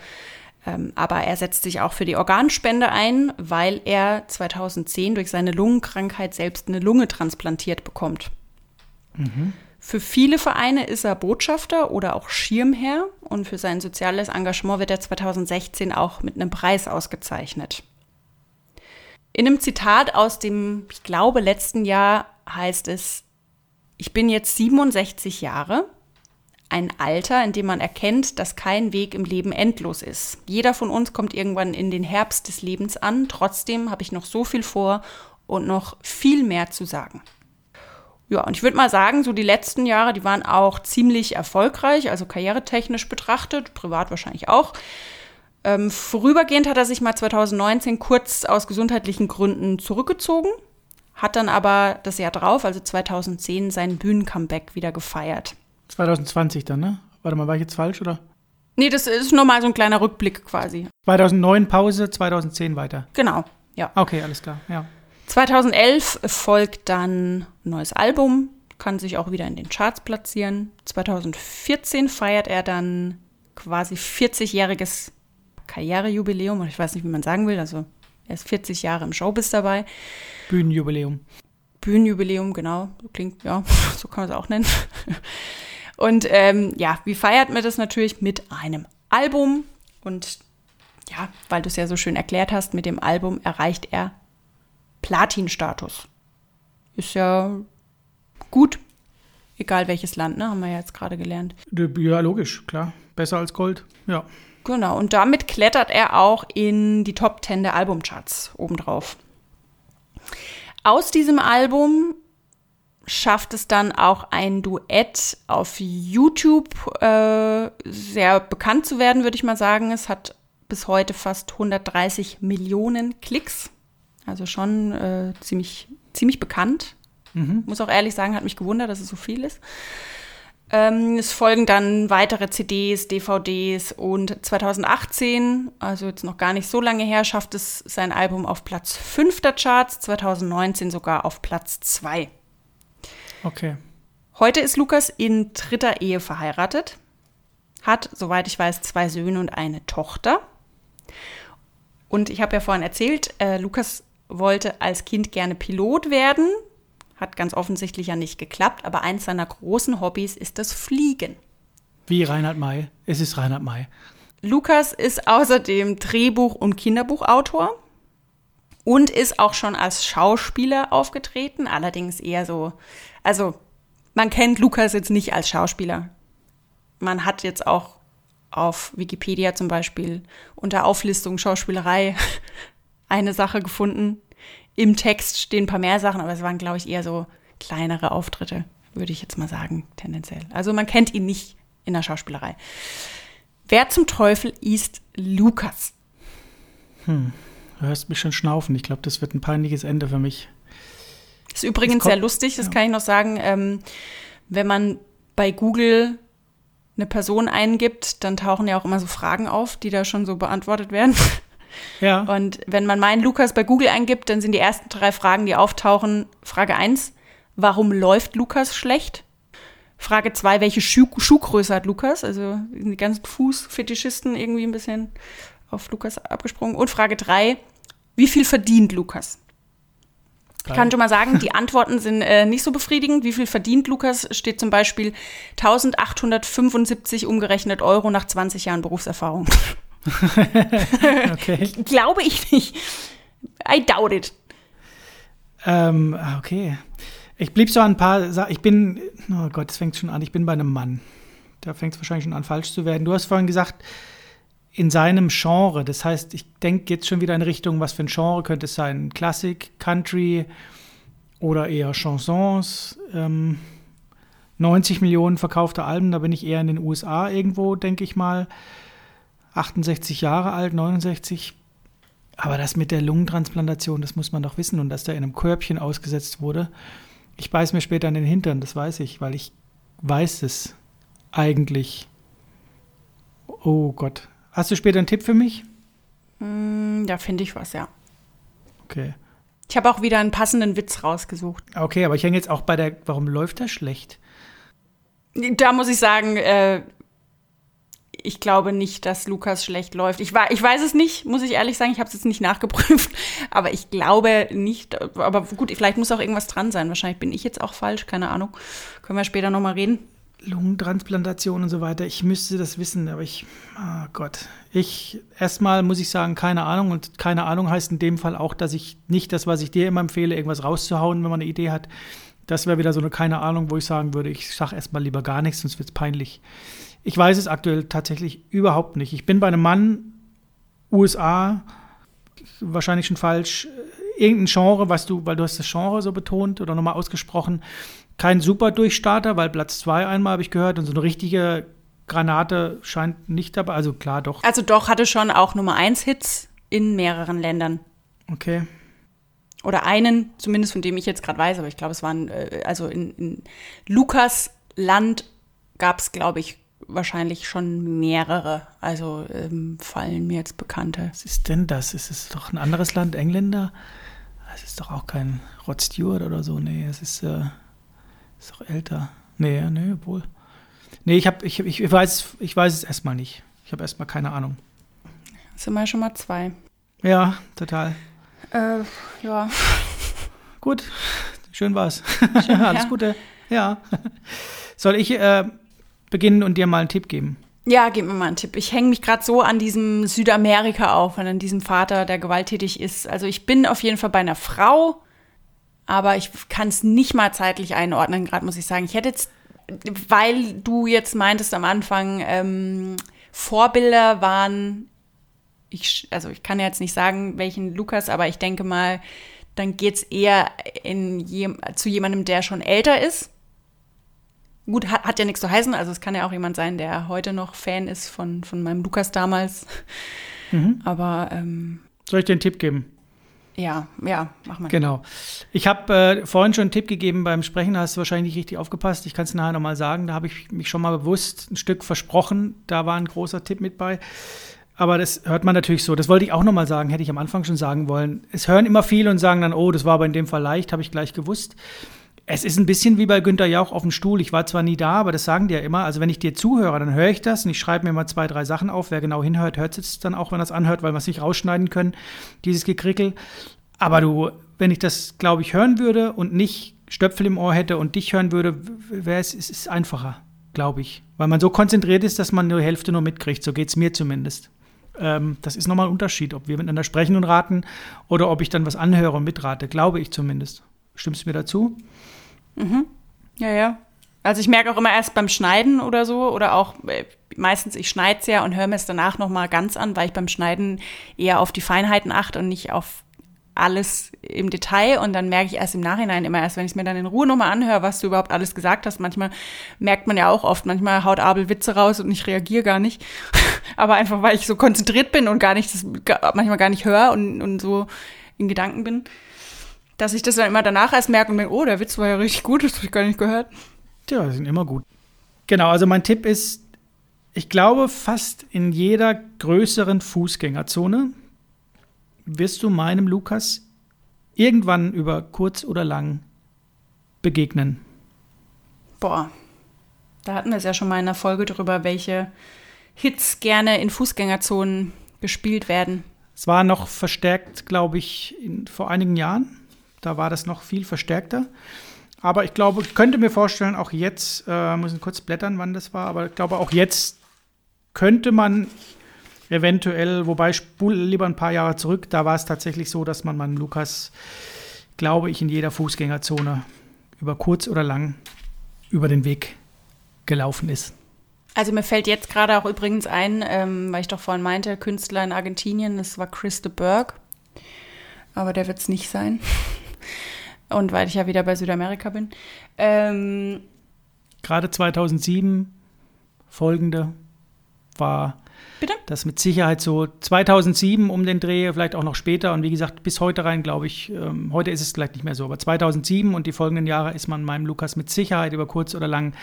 Ähm, aber er setzt sich auch für die Organspende ein, weil er 2010 durch seine Lungenkrankheit selbst eine Lunge transplantiert bekommt. Mhm. Für viele Vereine ist er Botschafter oder auch Schirmherr und für sein soziales Engagement wird er 2016 auch mit einem Preis ausgezeichnet. In einem Zitat aus dem, ich glaube, letzten Jahr heißt es, ich bin jetzt 67 Jahre, ein Alter, in dem man erkennt, dass kein Weg im Leben endlos ist. Jeder von uns kommt irgendwann in den Herbst des Lebens an, trotzdem habe ich noch so viel vor und noch viel mehr zu sagen. Ja, und ich würde mal sagen, so die letzten Jahre, die waren auch ziemlich erfolgreich, also karrieretechnisch betrachtet, privat wahrscheinlich auch. Ähm, vorübergehend hat er sich mal 2019 kurz aus gesundheitlichen Gründen zurückgezogen, hat dann aber das Jahr drauf, also 2010, sein Bühnencomeback wieder gefeiert. 2020 dann, ne? Warte mal, war ich jetzt falsch, oder? Nee, das ist nur mal so ein kleiner Rückblick quasi. 2009 Pause, 2010 weiter. Genau, ja. Okay, alles klar, ja. 2011 folgt dann ein neues Album, kann sich auch wieder in den Charts platzieren. 2014 feiert er dann quasi 40-jähriges Karrierejubiläum, ich weiß nicht, wie man sagen will, also er ist 40 Jahre im Showbiz dabei. Bühnenjubiläum. Bühnenjubiläum, genau, klingt, ja, so kann man es auch nennen. Und ähm, ja, wie feiert man das natürlich mit einem Album? Und ja, weil du es ja so schön erklärt hast, mit dem Album erreicht er Platin-Status. Ist ja gut, egal welches Land, ne? Haben wir ja jetzt gerade gelernt. Ja, logisch, klar. Besser als Gold, ja. Genau, und damit klettert er auch in die Top 10 der Albumcharts obendrauf. Aus diesem Album schafft es dann auch ein Duett auf YouTube äh, sehr bekannt zu werden, würde ich mal sagen. Es hat bis heute fast 130 Millionen Klicks. Also schon äh, ziemlich, ziemlich bekannt. Mhm. Muss auch ehrlich sagen, hat mich gewundert, dass es so viel ist. Ähm, es folgen dann weitere CDs, DVDs und 2018, also jetzt noch gar nicht so lange her, schafft es sein Album auf Platz 5 der Charts, 2019 sogar auf Platz 2. Okay. Heute ist Lukas in dritter Ehe verheiratet, hat, soweit ich weiß, zwei Söhne und eine Tochter. Und ich habe ja vorhin erzählt, äh, Lukas wollte als Kind gerne Pilot werden. Hat ganz offensichtlich ja nicht geklappt, aber eins seiner großen Hobbys ist das Fliegen. Wie Reinhard May. Es ist Reinhard May. Lukas ist außerdem Drehbuch- und Kinderbuchautor und ist auch schon als Schauspieler aufgetreten, allerdings eher so, also man kennt Lukas jetzt nicht als Schauspieler. Man hat jetzt auch auf Wikipedia zum Beispiel unter Auflistung Schauspielerei eine Sache gefunden. Im Text stehen ein paar mehr Sachen, aber es waren, glaube ich, eher so kleinere Auftritte, würde ich jetzt mal sagen, tendenziell. Also man kennt ihn nicht in der Schauspielerei. Wer zum Teufel ist Lukas? Hm, du hörst mich schon schnaufen. Ich glaube, das wird ein peinliches Ende für mich. Ist übrigens sehr lustig, das ja. kann ich noch sagen. Ähm, wenn man bei Google eine Person eingibt, dann tauchen ja auch immer so Fragen auf, die da schon so beantwortet werden. Ja. Und wenn man meinen Lukas bei Google eingibt, dann sind die ersten drei Fragen, die auftauchen, Frage 1, warum läuft Lukas schlecht? Frage 2, welche Schuh Schuhgröße hat Lukas? Also die ganzen Fußfetischisten irgendwie ein bisschen auf Lukas abgesprungen. Und Frage 3, wie viel verdient Lukas? Ich kann schon mal sagen, die Antworten sind äh, nicht so befriedigend. Wie viel verdient Lukas? Steht zum Beispiel 1875 umgerechnet Euro nach 20 Jahren Berufserfahrung. okay. Glaube ich nicht. I doubt it. Ähm, ah, okay. Ich blieb so ein paar Sachen. Ich bin, oh Gott, es fängt schon an. Ich bin bei einem Mann. Da fängt es wahrscheinlich schon an, falsch zu werden. Du hast vorhin gesagt, in seinem Genre. Das heißt, ich denke jetzt schon wieder in Richtung, was für ein Genre könnte es sein? Klassik, Country oder eher Chansons. Ähm, 90 Millionen verkaufte Alben, da bin ich eher in den USA irgendwo, denke ich mal. 68 Jahre alt, 69. Aber das mit der Lungentransplantation, das muss man doch wissen und dass der in einem Körbchen ausgesetzt wurde. Ich beiß mir später an den Hintern, das weiß ich, weil ich weiß es eigentlich. Oh Gott. Hast du später einen Tipp für mich? Mm, da finde ich was, ja. Okay. Ich habe auch wieder einen passenden Witz rausgesucht. Okay, aber ich hänge jetzt auch bei der, warum läuft das schlecht? Da muss ich sagen, äh, ich glaube nicht, dass Lukas schlecht läuft. Ich, ich weiß es nicht, muss ich ehrlich sagen. Ich habe es jetzt nicht nachgeprüft. Aber ich glaube nicht. Aber gut, vielleicht muss auch irgendwas dran sein. Wahrscheinlich bin ich jetzt auch falsch. Keine Ahnung. Können wir später nochmal reden. Lungentransplantation und so weiter. Ich müsste das wissen, aber ich, oh Gott. Ich, erstmal muss ich sagen, keine Ahnung. Und keine Ahnung heißt in dem Fall auch, dass ich nicht das, was ich dir immer empfehle, irgendwas rauszuhauen, wenn man eine Idee hat. Das wäre wieder so eine keine Ahnung, wo ich sagen würde, ich sage erstmal lieber gar nichts, sonst wird es peinlich. Ich weiß es aktuell tatsächlich überhaupt nicht. Ich bin bei einem Mann, USA, wahrscheinlich schon falsch, irgendein Genre, was du, weil du hast das Genre so betont oder nochmal ausgesprochen, kein super Durchstarter, weil Platz zwei einmal habe ich gehört und so eine richtige Granate scheint nicht dabei. Also klar, doch. Also doch, hatte schon auch Nummer eins Hits in mehreren Ländern. Okay. Oder einen, zumindest von dem ich jetzt gerade weiß, aber ich glaube, es waren, äh, also in, in Lukas Land gab es, glaube ich, wahrscheinlich schon mehrere. Also ähm, fallen mir jetzt bekannte. Was ist denn das? Ist es doch ein anderes Land, Engländer? Es ist doch auch kein Rod Stewart oder so. Nee, es ist, äh, ist doch älter. Nee, nee, wohl. Nee, ich, hab, ich, ich, weiß, ich weiß es erstmal nicht. Ich habe erstmal keine Ahnung. Das sind wir schon mal zwei. Ja, total. Äh, ja. Gut, schön war's. Schön, Alles ja. Gute. Ja. Soll ich äh, beginnen und dir mal einen Tipp geben? Ja, gib mir mal einen Tipp. Ich hänge mich gerade so an diesem Südamerika auf und an diesem Vater, der gewalttätig ist. Also ich bin auf jeden Fall bei einer Frau, aber ich kann es nicht mal zeitlich einordnen, gerade muss ich sagen. Ich hätte jetzt, weil du jetzt meintest am Anfang, ähm, Vorbilder waren, ich, also ich kann jetzt nicht sagen, welchen Lukas, aber ich denke mal, dann geht es eher in je, zu jemandem, der schon älter ist Gut, hat, hat ja nichts zu heißen. Also es kann ja auch jemand sein, der heute noch Fan ist von, von meinem Lukas damals. Mhm. Aber ähm, soll ich dir einen Tipp geben? Ja, ja, mach mal. Genau. Ich habe äh, vorhin schon einen Tipp gegeben beim Sprechen, da hast du wahrscheinlich nicht richtig aufgepasst. Ich kann es nachher nochmal sagen. Da habe ich mich schon mal bewusst ein Stück versprochen. Da war ein großer Tipp mit bei. Aber das hört man natürlich so. Das wollte ich auch nochmal sagen, hätte ich am Anfang schon sagen wollen. Es hören immer viele und sagen dann, oh, das war aber in dem Fall leicht, habe ich gleich gewusst Es ist ein bisschen wie bei Günter Jauch auf dem Stuhl. Ich war zwar nie da, aber das sagen die ja immer. Also wenn ich dir zuhöre, dann höre ich das und ich schreibe mir mal zwei, drei Sachen auf. Wer genau hinhört, hört es dann auch, wenn es anhört, weil wir es nicht rausschneiden können, dieses Gekrickel. Aber du, wenn ich das, glaube ich, hören würde und nicht Stöpfel im Ohr hätte und dich hören würde, wäre es, es ist einfacher, glaube ich. Weil man so konzentriert ist, dass man nur die Hälfte nur mitkriegt. So geht es mir zumindest. Ähm, das ist nochmal ein Unterschied, ob wir miteinander sprechen und raten oder ob ich dann was anhöre und mitrate, glaube ich zumindest. Stimmst du mir dazu? Mhm. Ja, ja. Also ich merke auch immer erst beim Schneiden oder so oder auch äh, meistens ich schneide es ja und höre mir es danach nochmal ganz an, weil ich beim Schneiden eher auf die Feinheiten achte und nicht auf alles im Detail und dann merke ich erst im Nachhinein immer erst, wenn ich es mir dann in Ruhe nochmal anhöre, was du überhaupt alles gesagt hast. Manchmal merkt man ja auch oft, manchmal haut Abel Witze raus und ich reagiere gar nicht. Aber einfach, weil ich so konzentriert bin und gar nicht, das manchmal gar nicht höre und, und so in Gedanken bin dass ich das dann immer danach erst merke und denke, oh, der Witz war ja richtig gut, das habe ich gar nicht gehört. Ja, die sind immer gut. Genau, also mein Tipp ist, ich glaube, fast in jeder größeren Fußgängerzone wirst du meinem Lukas irgendwann über kurz oder lang begegnen. Boah, da hatten wir es ja schon mal in einer Folge drüber, welche Hits gerne in Fußgängerzonen gespielt werden. Es war noch verstärkt, glaube ich, in, vor einigen Jahren. Da war das noch viel verstärkter. Aber ich glaube, ich könnte mir vorstellen, auch jetzt, äh, muss ich kurz blättern, wann das war, aber ich glaube, auch jetzt könnte man eventuell, wobei ich spule lieber ein paar Jahre zurück, da war es tatsächlich so, dass man man Lukas, glaube ich, in jeder Fußgängerzone über kurz oder lang über den Weg gelaufen ist. Also mir fällt jetzt gerade auch übrigens ein, ähm, weil ich doch vorhin meinte, Künstler in Argentinien, das war Chris de Burgh. Aber der wird es nicht sein. Und weil ich ja wieder bei Südamerika bin. Ähm, Gerade 2007 folgende war Bitte? das mit Sicherheit so 2007 um den Dreh, vielleicht auch noch später. Und wie gesagt, bis heute rein, glaube ich, ähm, heute ist es vielleicht nicht mehr so, aber 2007 und die folgenden Jahre ist man meinem Lukas mit Sicherheit über kurz oder lang,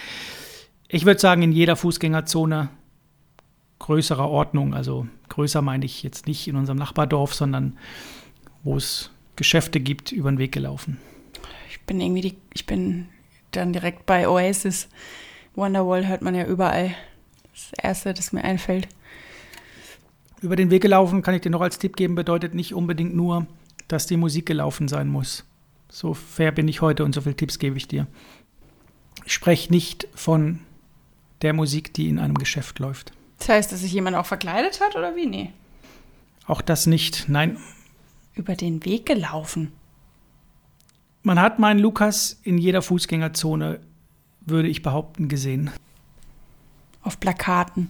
ich würde sagen, in jeder Fußgängerzone größerer Ordnung. Also größer meine ich jetzt nicht in unserem Nachbardorf, sondern wo es Geschäfte gibt, über den Weg gelaufen bin irgendwie die, ich bin dann direkt bei Oasis. Wonderwall hört man ja überall. Das erste, das mir einfällt. Über den Weg gelaufen, kann ich dir noch als Tipp geben, bedeutet nicht unbedingt nur, dass die Musik gelaufen sein muss. So fair bin ich heute und so viele Tipps gebe ich dir. Ich spreche nicht von der Musik, die in einem Geschäft läuft. Das heißt, dass sich jemand auch verkleidet hat oder wie? Nee. Auch das nicht, nein. Über den Weg gelaufen. Man hat meinen Lukas in jeder Fußgängerzone, würde ich behaupten, gesehen. Auf Plakaten.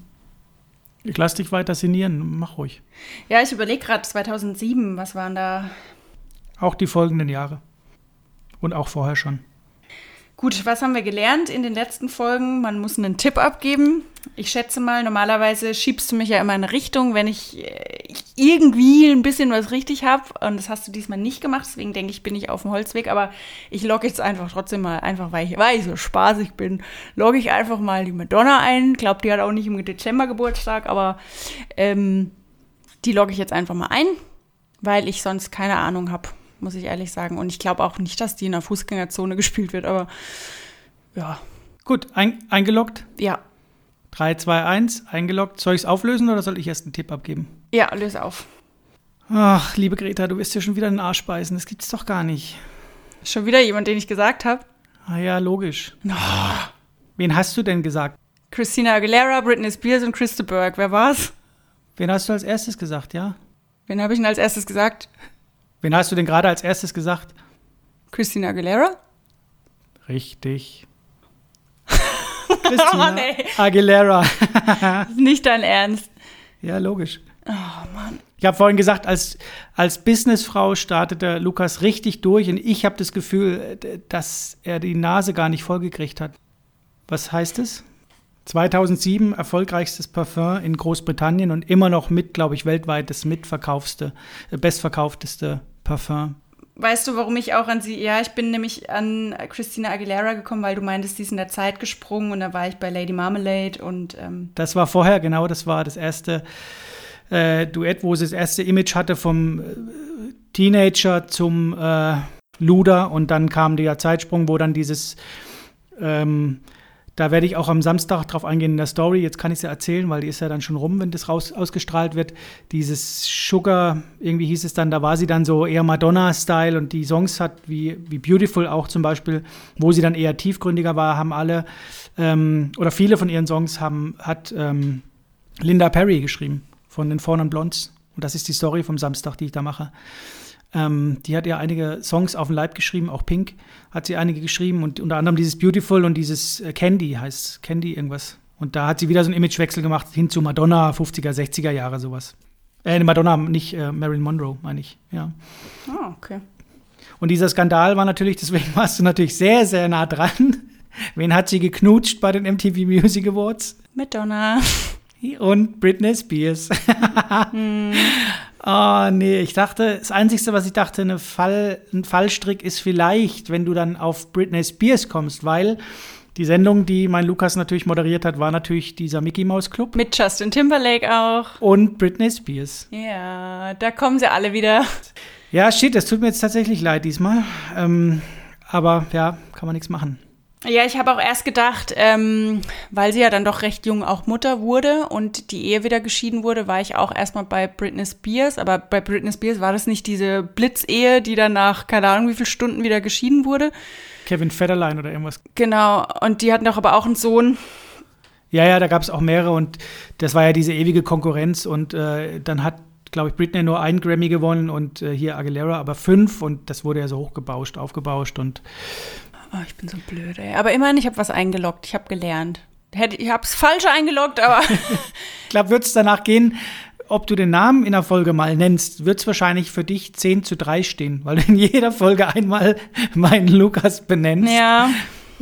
Ich lass dich weiter sinnieren, mach ruhig. Ja, ich überlege gerade 2007, was waren da? Auch die folgenden Jahre. Und auch vorher schon. Gut, was haben wir gelernt in den letzten Folgen? Man muss einen Tipp abgeben. Ich schätze mal, normalerweise schiebst du mich ja immer in eine Richtung, wenn ich äh, irgendwie ein bisschen was richtig habe. Und das hast du diesmal nicht gemacht. Deswegen denke ich, bin ich auf dem Holzweg. Aber ich logge jetzt einfach trotzdem mal, einfach weil ich, weil ich so spaßig bin, logge ich einfach mal die Madonna ein. Glaubt, die hat auch nicht im Dezember Geburtstag, aber ähm, die logge ich jetzt einfach mal ein, weil ich sonst keine Ahnung habe muss ich ehrlich sagen. Und ich glaube auch nicht, dass die in der Fußgängerzone gespielt wird, aber ja. Gut, ein, eingeloggt? Ja. 3, 2, 1, eingeloggt. Soll ich es auflösen oder soll ich erst einen Tipp abgeben? Ja, löse auf. Ach, liebe Greta, du wirst ja schon wieder den Arsch beißen. Das gibt's doch gar nicht. Schon wieder jemand, den ich gesagt habe? Ah ja, logisch. Oh. Wen hast du denn gesagt? Christina Aguilera, Britney Spears und Christa Burke. Wer war's? Wen hast du als erstes gesagt, ja? Wen habe ich denn als erstes gesagt? Wen hast du denn gerade als erstes gesagt? Christina Aguilera? Richtig. Christina oh, Aguilera. Nicht dein Ernst. Ja, logisch. Oh Mann. Ich habe vorhin gesagt, als, als Businessfrau startete Lukas richtig durch und ich habe das Gefühl, dass er die Nase gar nicht vollgekriegt hat. Was heißt es? 2007 erfolgreichstes Parfum in Großbritannien und immer noch mit, glaube ich, weltweit das mitverkaufste, äh, bestverkaufteste Parfum. Weißt du, warum ich auch an sie, ja, ich bin nämlich an Christina Aguilera gekommen, weil du meintest, die ist in der Zeit gesprungen und da war ich bei Lady Marmalade und. Ähm das war vorher, genau, das war das erste äh, Duett, wo sie das erste Image hatte vom äh, Teenager zum äh, Luder und dann kam der Zeitsprung, wo dann dieses ähm, da werde ich auch am Samstag drauf eingehen in der Story. Jetzt kann ich es ja erzählen, weil die ist ja dann schon rum, wenn das raus ausgestrahlt wird. Dieses Sugar, irgendwie hieß es dann, da war sie dann so eher Madonna-Style und die Songs hat, wie, wie Beautiful auch zum Beispiel, wo sie dann eher tiefgründiger war, haben alle, ähm, oder viele von ihren Songs haben, hat ähm, Linda Perry geschrieben von den Fawn Blondes. Und das ist die Story vom Samstag, die ich da mache. Ähm, die hat ja einige Songs auf den Leib geschrieben, auch Pink hat sie einige geschrieben und unter anderem dieses Beautiful und dieses äh, Candy heißt Candy irgendwas. Und da hat sie wieder so einen Imagewechsel gemacht hin zu Madonna, 50er, 60er Jahre, sowas. Äh, Madonna, nicht äh, Marilyn Monroe, meine ich, ja. Ah, oh, okay. Und dieser Skandal war natürlich, deswegen warst du natürlich sehr, sehr nah dran. Wen hat sie geknutscht bei den MTV Music Awards? Madonna. Und Britney Spears. hm. Oh, nee, ich dachte, das Einzige, was ich dachte, eine Fall, ein Fallstrick ist vielleicht, wenn du dann auf Britney Spears kommst, weil die Sendung, die mein Lukas natürlich moderiert hat, war natürlich dieser Mickey Mouse Club. Mit Justin Timberlake auch. Und Britney Spears. Ja, da kommen sie alle wieder. Ja, shit, das tut mir jetzt tatsächlich leid diesmal. Ähm, aber ja, kann man nichts machen. Ja, ich habe auch erst gedacht, ähm, weil sie ja dann doch recht jung auch Mutter wurde und die Ehe wieder geschieden wurde, war ich auch erstmal bei Britney Spears. Aber bei Britney Spears war das nicht diese Blitzehe, die dann nach keine Ahnung wie viele Stunden wieder geschieden wurde. Kevin Federline oder irgendwas. Genau, und die hatten doch aber auch einen Sohn. Ja, ja, da gab es auch mehrere und das war ja diese ewige Konkurrenz und äh, dann hat glaube ich, Britney nur einen Grammy gewonnen und äh, hier Aguilera aber fünf und das wurde ja so hochgebauscht, aufgebauscht und Oh, ich bin so blöd, ey. Aber immerhin, ich habe was eingeloggt. Ich habe gelernt. Ich habe es falsch eingeloggt, aber. ich glaube, wird es danach gehen, ob du den Namen in der Folge mal nennst, wird es wahrscheinlich für dich 10 zu 3 stehen, weil du in jeder Folge einmal meinen Lukas benennst. Ja.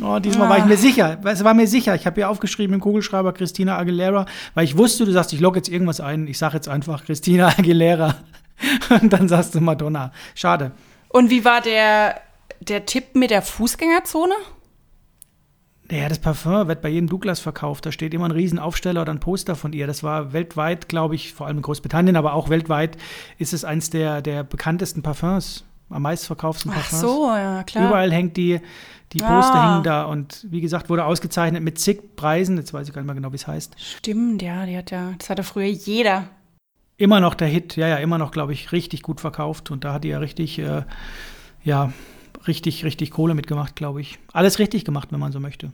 Oh, diesmal ah. war ich mir sicher. Es war mir sicher. Ich habe hier aufgeschrieben im Kugelschreiber Christina Aguilera, weil ich wusste, du sagst, ich logge jetzt irgendwas ein. Ich sage jetzt einfach Christina Aguilera. Und dann sagst du Madonna. Schade. Und wie war der der Tipp mit der Fußgängerzone? Ja, das Parfum wird bei jedem Douglas verkauft. Da steht immer ein Riesenaufsteller oder ein Poster von ihr. Das war weltweit, glaube ich, vor allem in Großbritannien, aber auch weltweit ist es eins der, der bekanntesten Parfums, am meistverkauften Parfums. Ach so, ja, klar. Überall hängt die, die Poster ah. hängen da und wie gesagt, wurde ausgezeichnet mit zig Preisen. Jetzt weiß ich gar nicht mehr genau, wie es heißt. Stimmt, ja, die hat ja, das hatte früher jeder. Immer noch der Hit, ja, ja, immer noch, glaube ich, richtig gut verkauft. Und da hat die ja richtig, äh, ja, richtig, richtig Kohle mitgemacht, glaube ich. Alles richtig gemacht, wenn man so möchte.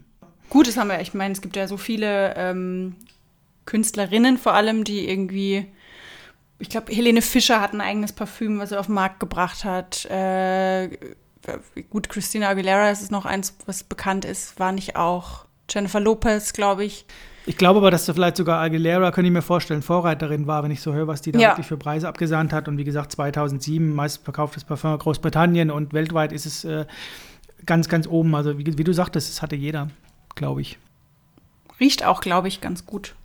Gut, das haben wir. Ich meine, es gibt ja so viele ähm, Künstlerinnen vor allem, die irgendwie. Ich glaube, Helene Fischer hat ein eigenes Parfüm, was sie auf den Markt gebracht hat. Äh, gut, Christina Aguilera ist es noch eins, was bekannt ist. War nicht auch Jennifer Lopez, glaube ich. Ich glaube aber, dass da vielleicht sogar Aguilera, könnte ich mir vorstellen, Vorreiterin war, wenn ich so höre, was die da ja. wirklich für Preise abgesahnt hat. Und wie gesagt, 2007 meistverkauftes Parfum Großbritannien und weltweit ist es äh, ganz, ganz oben. Also wie, wie du sagtest, es hatte jeder, glaube ich. Riecht auch, glaube ich, ganz gut.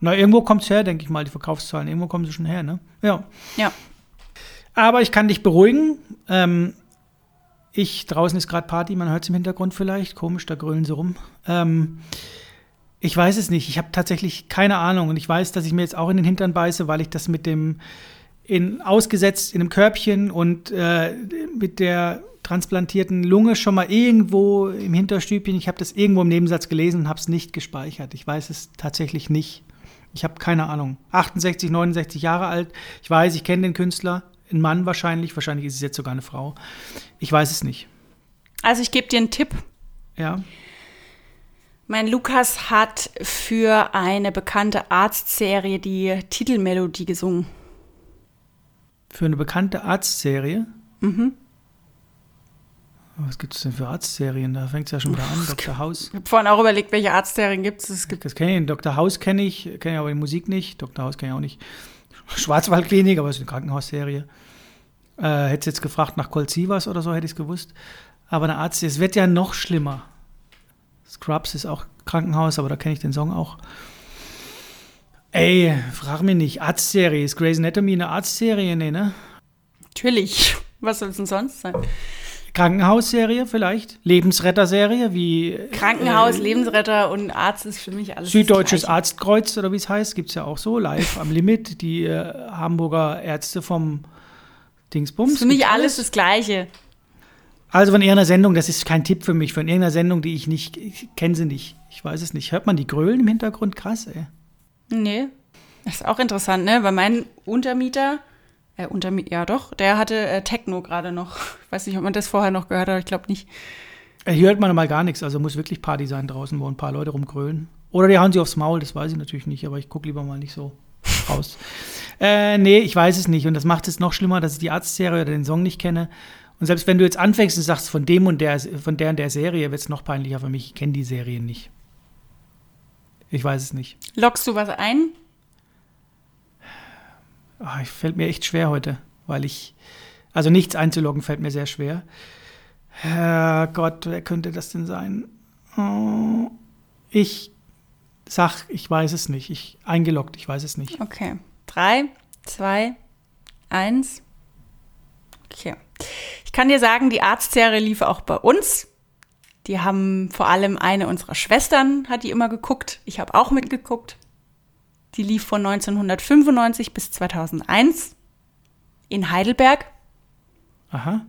Na, irgendwo kommt es her, denke ich mal, die Verkaufszahlen. Irgendwo kommen sie schon her, ne? Ja. Ja. Aber ich kann dich beruhigen. Ähm, ich, draußen ist gerade Party, man hört es im Hintergrund vielleicht. Komisch, da grölen sie rum. Ähm, ich weiß es nicht. Ich habe tatsächlich keine Ahnung. Und ich weiß, dass ich mir jetzt auch in den Hintern beiße, weil ich das mit dem in, ausgesetzt in einem Körbchen und äh, mit der transplantierten Lunge schon mal irgendwo im Hinterstübchen. Ich habe das irgendwo im Nebensatz gelesen und habe es nicht gespeichert. Ich weiß es tatsächlich nicht. Ich habe keine Ahnung. 68, 69 Jahre alt. Ich weiß, ich kenne den Künstler. Ein Mann wahrscheinlich. Wahrscheinlich ist es jetzt sogar eine Frau. Ich weiß es nicht. Also ich gebe dir einen Tipp. Ja. Mein Lukas hat für eine bekannte Arztserie die Titelmelodie gesungen. Für eine bekannte Arztserie? Mhm. Was gibt es denn für Arztserien? Da fängt es ja schon wieder an. Dr. House. Ich habe vorhin auch überlegt, welche Arztserien gibt's. es gibt. Das kenne ich. Dr. House kenne ich, kenne ich aber die Musik nicht. Dr. House kenne ich auch nicht. Schwarzwaldklinik, aber es ist eine Krankenhausserie. Äh, hätte jetzt gefragt nach Colt Sievers oder so, hätte ich es gewusst. Aber eine Arztserie, es wird ja noch schlimmer. Scrubs ist auch Krankenhaus, aber da kenne ich den Song auch. Ey, frag mich nicht. Arztserie. Ist Grey's Anatomy eine Arztserie? Nee, ne? Natürlich. Was soll es denn sonst sein? Krankenhausserie vielleicht? Lebensretterserie wie. Äh, Krankenhaus, äh, Lebensretter und Arzt ist für mich alles. Süddeutsches Arztkreuz oder wie es heißt, gibt es ja auch so, live am Limit. Die äh, Hamburger Ärzte vom Dingsbums. Ist für mich alles das Gleiche. Also von irgendeiner Sendung, das ist kein Tipp für mich, von irgendeiner Sendung, die ich nicht, ich kenne sie nicht. Ich weiß es nicht. Hört man die Grölen im Hintergrund? Krass, ey. Nee. Das ist auch interessant, ne? Weil mein Untermieter, äh, Untermieter, ja doch, der hatte äh, Techno gerade noch. Ich weiß nicht, ob man das vorher noch gehört hat, ich glaube nicht. Äh, Hier hört man mal gar nichts, also muss wirklich Party sein draußen, wo ein paar Leute rumgrölen. Oder die hauen sie aufs Maul, das weiß ich natürlich nicht, aber ich gucke lieber mal nicht so raus. äh, nee, ich weiß es nicht. Und das macht es noch schlimmer, dass ich die Arztserie oder den Song nicht kenne. Und selbst wenn du jetzt anfängst und sagst, von dem und der, von der und der Serie, wird es noch peinlicher für mich. Ich kenne die Serien nicht. Ich weiß es nicht. Lockst du was ein? Ah, ich fällt mir echt schwer heute, weil ich, also nichts einzuloggen fällt mir sehr schwer. Herrgott, wer könnte das denn sein? Oh, ich sag, ich weiß es nicht. Ich eingeloggt, ich weiß es nicht. Okay. Drei, zwei, eins. Okay. Ich kann dir sagen, die Arztserie lief auch bei uns. Die haben vor allem eine unserer Schwestern, hat die immer geguckt. Ich habe auch mitgeguckt. Die lief von 1995 bis 2001 in Heidelberg. Aha.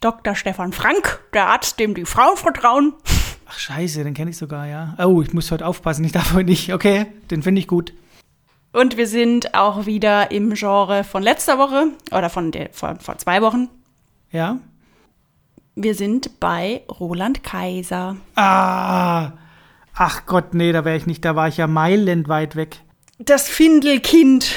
Dr. Stefan Frank, der Arzt, dem die Frauen vertrauen. Ach scheiße, den kenne ich sogar, ja. Oh, ich muss heute aufpassen, ich darf heute nicht. Okay, den finde ich gut. Und wir sind auch wieder im Genre von letzter Woche oder von der, vor, vor zwei Wochen. Ja. Wir sind bei Roland Kaiser. Ah. Ach Gott, nee, da wäre ich nicht. Da war ich ja meilenweit weg. Das Findelkind.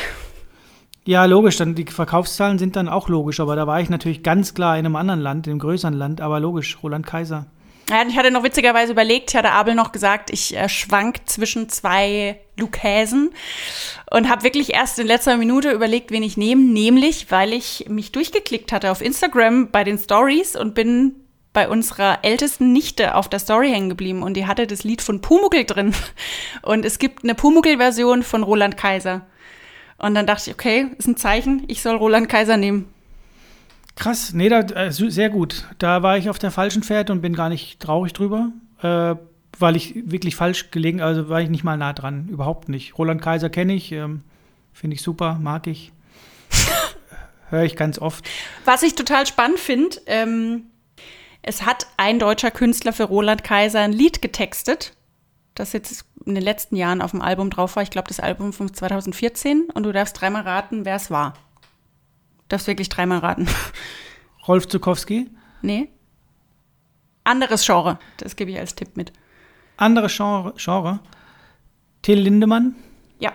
Ja, logisch, dann die Verkaufszahlen sind dann auch logisch, aber da war ich natürlich ganz klar in einem anderen Land, in einem größeren Land, aber logisch, Roland Kaiser. Ich hatte noch witzigerweise überlegt, ich hatte Abel noch gesagt, ich äh, schwank zwischen zwei Lukäsen und habe wirklich erst in letzter Minute überlegt, wen ich nehme, nämlich weil ich mich durchgeklickt hatte auf Instagram bei den Stories und bin bei unserer ältesten Nichte auf der Story hängen geblieben und die hatte das Lied von Pumuckel drin. Und es gibt eine Pumuckel-Version von Roland Kaiser. Und dann dachte ich, okay, ist ein Zeichen, ich soll Roland Kaiser nehmen. Krass, nee, da, äh, sehr gut. Da war ich auf der falschen Fährte und bin gar nicht traurig drüber, äh, weil ich wirklich falsch gelegen, also war ich nicht mal nah dran, überhaupt nicht. Roland Kaiser kenne ich, ähm, finde ich super, mag ich. Höre ich ganz oft. Was ich total spannend finde, ähm, es hat ein deutscher Künstler für Roland Kaiser ein Lied getextet, das jetzt in den letzten Jahren auf dem Album drauf war. Ich glaube, das Album von 2014. Und du darfst dreimal raten, wer es war. Darfst wirklich dreimal raten. Rolf Zukowski? Nee. Anderes Genre. Das gebe ich als Tipp mit. Andere Genre? Genre? Till Lindemann? Ja.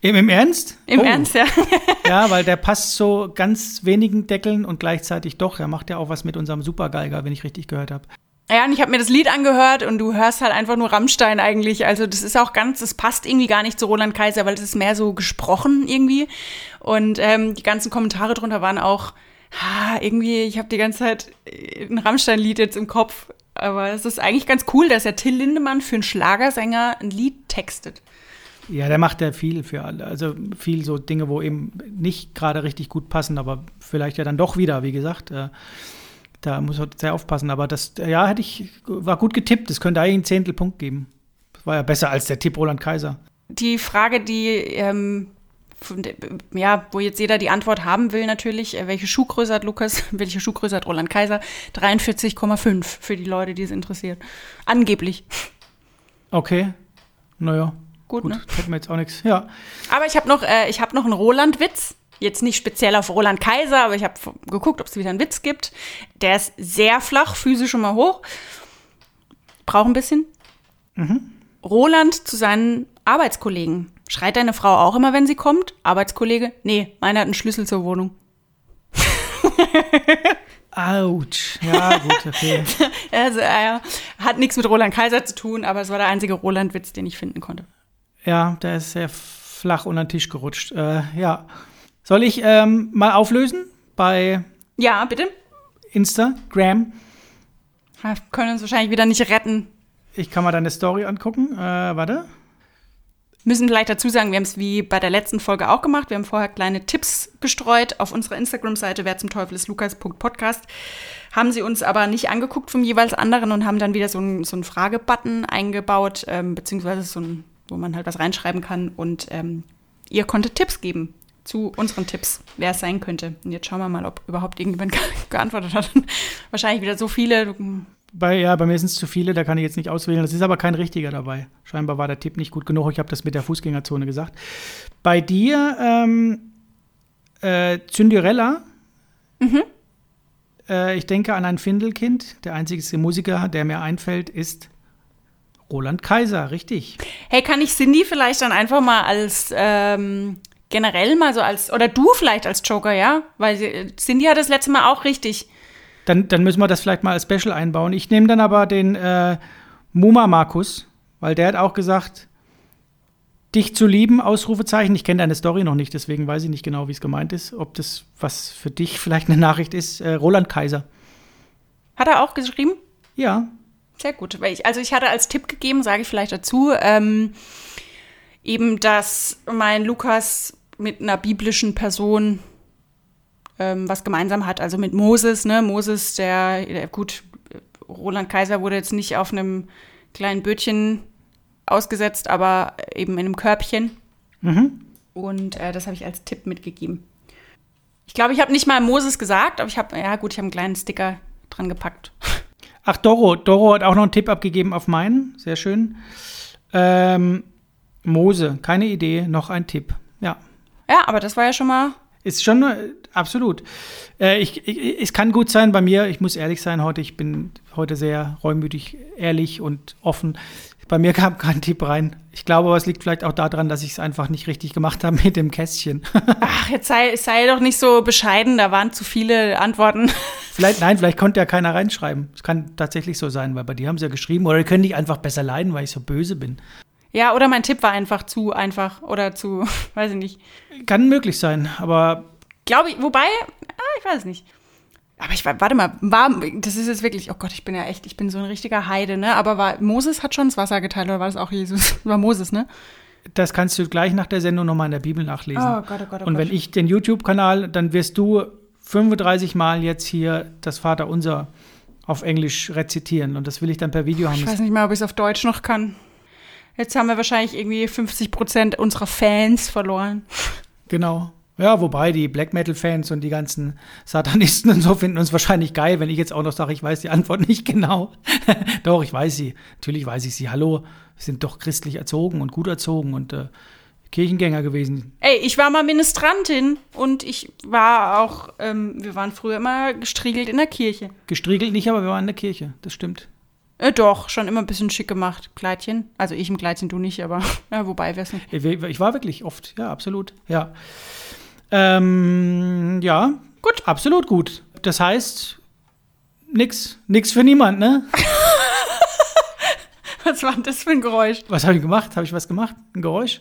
Im, im Ernst? Im Oh. Ernst, ja. Ja, weil der passt so ganz wenigen Deckeln und gleichzeitig doch. Er macht ja auch was mit unserem Supergeiger, wenn ich richtig gehört habe. Ja, und ich habe mir das Lied angehört und du hörst halt einfach nur Rammstein eigentlich. Also das ist auch ganz, das passt irgendwie gar nicht zu Roland Kaiser, weil es ist mehr so gesprochen irgendwie. Und ähm, die ganzen Kommentare drunter waren auch, ha, irgendwie, ich habe die ganze Zeit äh, ein Rammstein-Lied jetzt im Kopf. Aber es ist eigentlich ganz cool, dass der Till Lindemann für einen Schlagersänger ein Lied textet. Ja, der macht ja viel für alle. Also viel so Dinge, wo eben nicht gerade richtig gut passen, aber vielleicht ja dann doch wieder, wie gesagt. Äh, da muss man sehr aufpassen. Aber das, ja, hätte ich, war gut getippt. Das könnte eigentlich einen Zehntelpunkt geben. Das war ja besser als der Tipp Roland Kaiser. Die Frage, die, ähm, ja, wo jetzt jeder die Antwort haben will, natürlich, äh, welche Schuhgröße hat Lukas, welche Schuhgröße hat Roland Kaiser? 43,5 für die Leute, die es interessiert. Angeblich. Okay. Naja, Gut, gut. ne? Hätten wir jetzt auch nichts. Ja. Aber ich habe noch, äh, ich hab noch einen Roland-Witz. Jetzt nicht speziell auf Roland Kaiser, aber ich habe geguckt, ob es wieder einen Witz gibt. Der ist sehr flach, schon mal hoch. Braucht ein bisschen. Roland zu seinen Arbeitskollegen. Schreit deine Frau auch immer, wenn sie kommt? Arbeitskollege? Nee, meiner hat einen Schlüssel zur Wohnung. Autsch. Ja, gut, okay. Also, äh, hat nichts mit Roland Kaiser zu tun, aber es war der einzige Roland-Witz, den ich finden konnte. ja, der ist sehr flach unter den Tisch gerutscht. Äh, ja. Soll ich ähm, mal auflösen bei Ja, bitte. Instagram? Ha, Können uns wahrscheinlich wieder nicht retten. Ich kann mal deine Story angucken. Äh, warte. Müssen vielleicht dazu sagen, wir haben es wie bei der letzten Folge auch gemacht. Wir haben vorher kleine Tipps gestreut auf unserer Instagram-Seite, wer zum Teufel ist Lukas.podcast. Haben sie uns aber nicht angeguckt vom jeweils anderen und haben dann wieder so einen so Fragebutton eingebaut, ähm, beziehungsweise so ein, wo man halt was reinschreiben kann. Und ähm, ihr konntet Tipps geben. Zu unseren Tipps, wer es sein könnte. Und jetzt schauen wir mal, ob überhaupt irgendjemand geantwortet hat. Wahrscheinlich wieder so viele. Bei, ja, bei mir sind es zu viele, da kann ich jetzt nicht auswählen. Es ist aber kein richtiger dabei. Scheinbar war der Tipp nicht gut genug. Ich habe das mit der Fußgängerzone gesagt. Bei dir, ähm, äh, Cinderella. Mhm. Äh, ich denke an ein Findelkind. Der einzige Musiker, der mir einfällt, ist Roland Kaiser, richtig. Hey, kann ich Cindy vielleicht dann einfach mal als ähm, generell mal so als, oder du vielleicht als Joker, ja? Weil Cindy hat das letzte Mal auch richtig. Dann, dann müssen wir das vielleicht mal als Special einbauen. Ich nehme dann aber den äh, Muma Markus, weil der hat auch gesagt, dich zu lieben, Ausrufezeichen. Ich kenne deine Story noch nicht, deswegen weiß ich nicht genau, wie es gemeint ist. Ob das was für dich vielleicht eine Nachricht ist. Äh, Roland Kaiser. Hat er auch geschrieben? Ja. Sehr gut. Ich, also ich hatte als Tipp gegeben, sage ich vielleicht dazu, ähm, eben, dass mein Lukas mit einer biblischen Person ähm, was gemeinsam hat, also mit Moses, ne? Moses, der, der, gut, Roland Kaiser wurde jetzt nicht auf einem kleinen Bötchen ausgesetzt, aber eben in einem Körbchen. Mhm. Und äh, das habe ich als Tipp mitgegeben. Ich glaube, ich habe nicht mal Moses gesagt, aber ich habe, ja gut, ich habe einen kleinen Sticker dran gepackt. Ach, Doro. Doro hat auch noch einen Tipp abgegeben auf meinen. Sehr schön. Ähm, Mose, keine Idee, noch ein Tipp. Ja. Ja, aber das war ja schon mal. Ist schon äh, absolut. Äh, ich, ich, es kann gut sein bei mir, ich muss ehrlich sein heute, ich bin heute sehr reumütig, ehrlich und offen. Bei mir kam kein Tipp rein. Ich glaube, aber es liegt vielleicht auch daran, dass ich es einfach nicht richtig gemacht habe mit dem Kästchen. Ach, jetzt sei, sei doch nicht so bescheiden, da waren zu viele Antworten. Vielleicht, nein, vielleicht konnte ja keiner reinschreiben. Es kann tatsächlich so sein, weil bei dir haben sie ja geschrieben, oder die können dich einfach besser leiden, weil ich so böse bin. Ja, oder mein Tipp war einfach zu einfach oder zu, weiß ich nicht. Kann möglich sein, aber. Glaube ich, wobei, ah, ich weiß es nicht. Aber ich warte mal, war, das ist jetzt wirklich, oh Gott, ich bin ja echt, ich bin so ein richtiger Heide, ne? Aber war, Moses hat schon das Wasser geteilt, oder war das auch Jesus? War Moses, ne? Das kannst du gleich nach der Sendung nochmal in der Bibel nachlesen. Oh Gott, oh Gott, oh Und wenn Gott. ich den YouTube-Kanal, dann wirst du 35 Mal jetzt hier das Vaterunser auf Englisch rezitieren. Und das will ich dann per Video haben. Ich weiß nicht mal, ob ich es auf Deutsch noch kann. Jetzt haben wir wahrscheinlich irgendwie 50 Prozent unserer Fans verloren. Genau. Ja, wobei die Black Metal-Fans und die ganzen Satanisten und so finden uns wahrscheinlich geil, wenn ich jetzt auch noch sage, ich weiß die Antwort nicht genau. doch, ich weiß sie. Natürlich weiß ich sie. Hallo, wir sind doch christlich erzogen und gut erzogen und äh, Kirchengänger gewesen. Ey, ich war mal Ministrantin und ich war auch, ähm, wir waren früher immer gestriegelt in der Kirche. Gestriegelt nicht, aber wir waren in der Kirche, das stimmt. Äh, doch, schon immer ein bisschen schick gemacht, Kleidchen. Also ich im Kleidchen, du nicht, aber ja, wobei wär's nicht. Ich war wirklich oft, ja, absolut, ja. Ähm, ja, gut, absolut gut. Das heißt, nix, nix für niemand, ne? was war denn das für ein Geräusch? Was habe ich gemacht? Habe ich was gemacht? Ein Geräusch?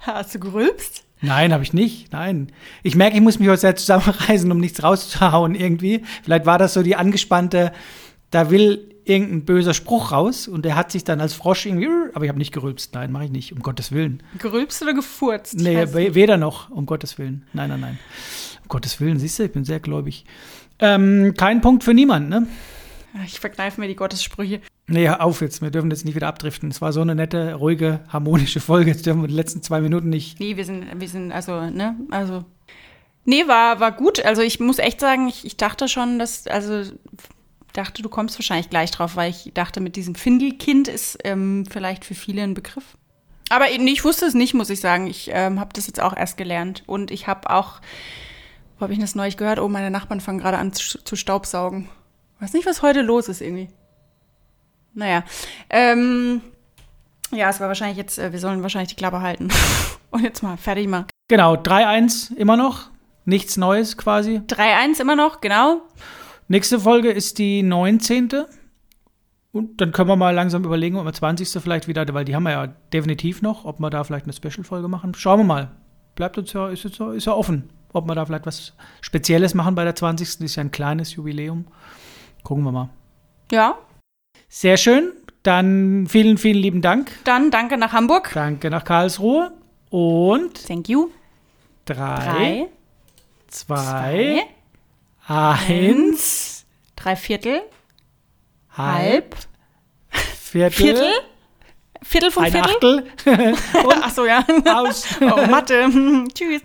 Hast du gerülpst? Nein, habe ich nicht. Nein. Ich merke, ich muss mich heute sehr zusammenreißen, um nichts rauszuhauen irgendwie. Vielleicht war das so die angespannte, da will irgendein böser Spruch raus und der hat sich dann als Frosch irgendwie, aber ich habe nicht gerülpst. Nein, mache ich nicht, um Gottes Willen. Gerülpst oder gefurzt? Nee, weder noch, um Gottes Willen. Nein, nein, nein. Um Gottes Willen, siehst du, ich bin sehr gläubig. Ähm, kein Punkt für niemanden, ne? Ich verkneife mir die Gottessprüche. Nee, auf jetzt. Wir dürfen jetzt nicht wieder abdriften. Es war so eine nette, ruhige, harmonische Folge. Jetzt dürfen wir die letzten zwei Minuten nicht. Nee, wir sind, wir sind, also, ne, also. Nee, war, war gut. Also ich muss echt sagen, ich, ich dachte schon, dass, also dachte, du kommst wahrscheinlich gleich drauf, weil ich dachte, mit diesem Findelkind ist ähm, vielleicht für viele ein Begriff. Aber ich wusste es nicht, muss ich sagen. Ich ähm, habe das jetzt auch erst gelernt. Und ich habe auch, wo habe ich das neulich gehört? Oh, meine Nachbarn fangen gerade an zu, zu staubsaugen. Weiß nicht, was heute los ist irgendwie. Naja. Ähm, ja, es war wahrscheinlich jetzt, äh, wir sollen wahrscheinlich die Klappe halten. Und jetzt mal fertig mal. Genau, 3-1 immer noch. Nichts Neues quasi. 3-1 immer noch, genau. Nächste Folge ist die 19. Und dann können wir mal langsam überlegen, ob wir 20. vielleicht wieder, weil die haben wir ja definitiv noch, ob wir da vielleicht eine Special-Folge machen. Schauen wir mal. Bleibt uns ja, ist, ist, ist ja offen, ob wir da vielleicht was Spezielles machen bei der 20. Das ist ja ein kleines Jubiläum. Gucken wir mal. Ja. Sehr schön. Dann vielen, vielen lieben Dank. Dann danke nach Hamburg. Danke nach Karlsruhe. Und. Thank you. Drei. drei zwei, zwei Eins. Drei Viertel. Halb. Viertel. Viertel. Viertel vom ein Viertel. Achtel. Ach so, ja. Aus. Oh, Mathe. Tschüss.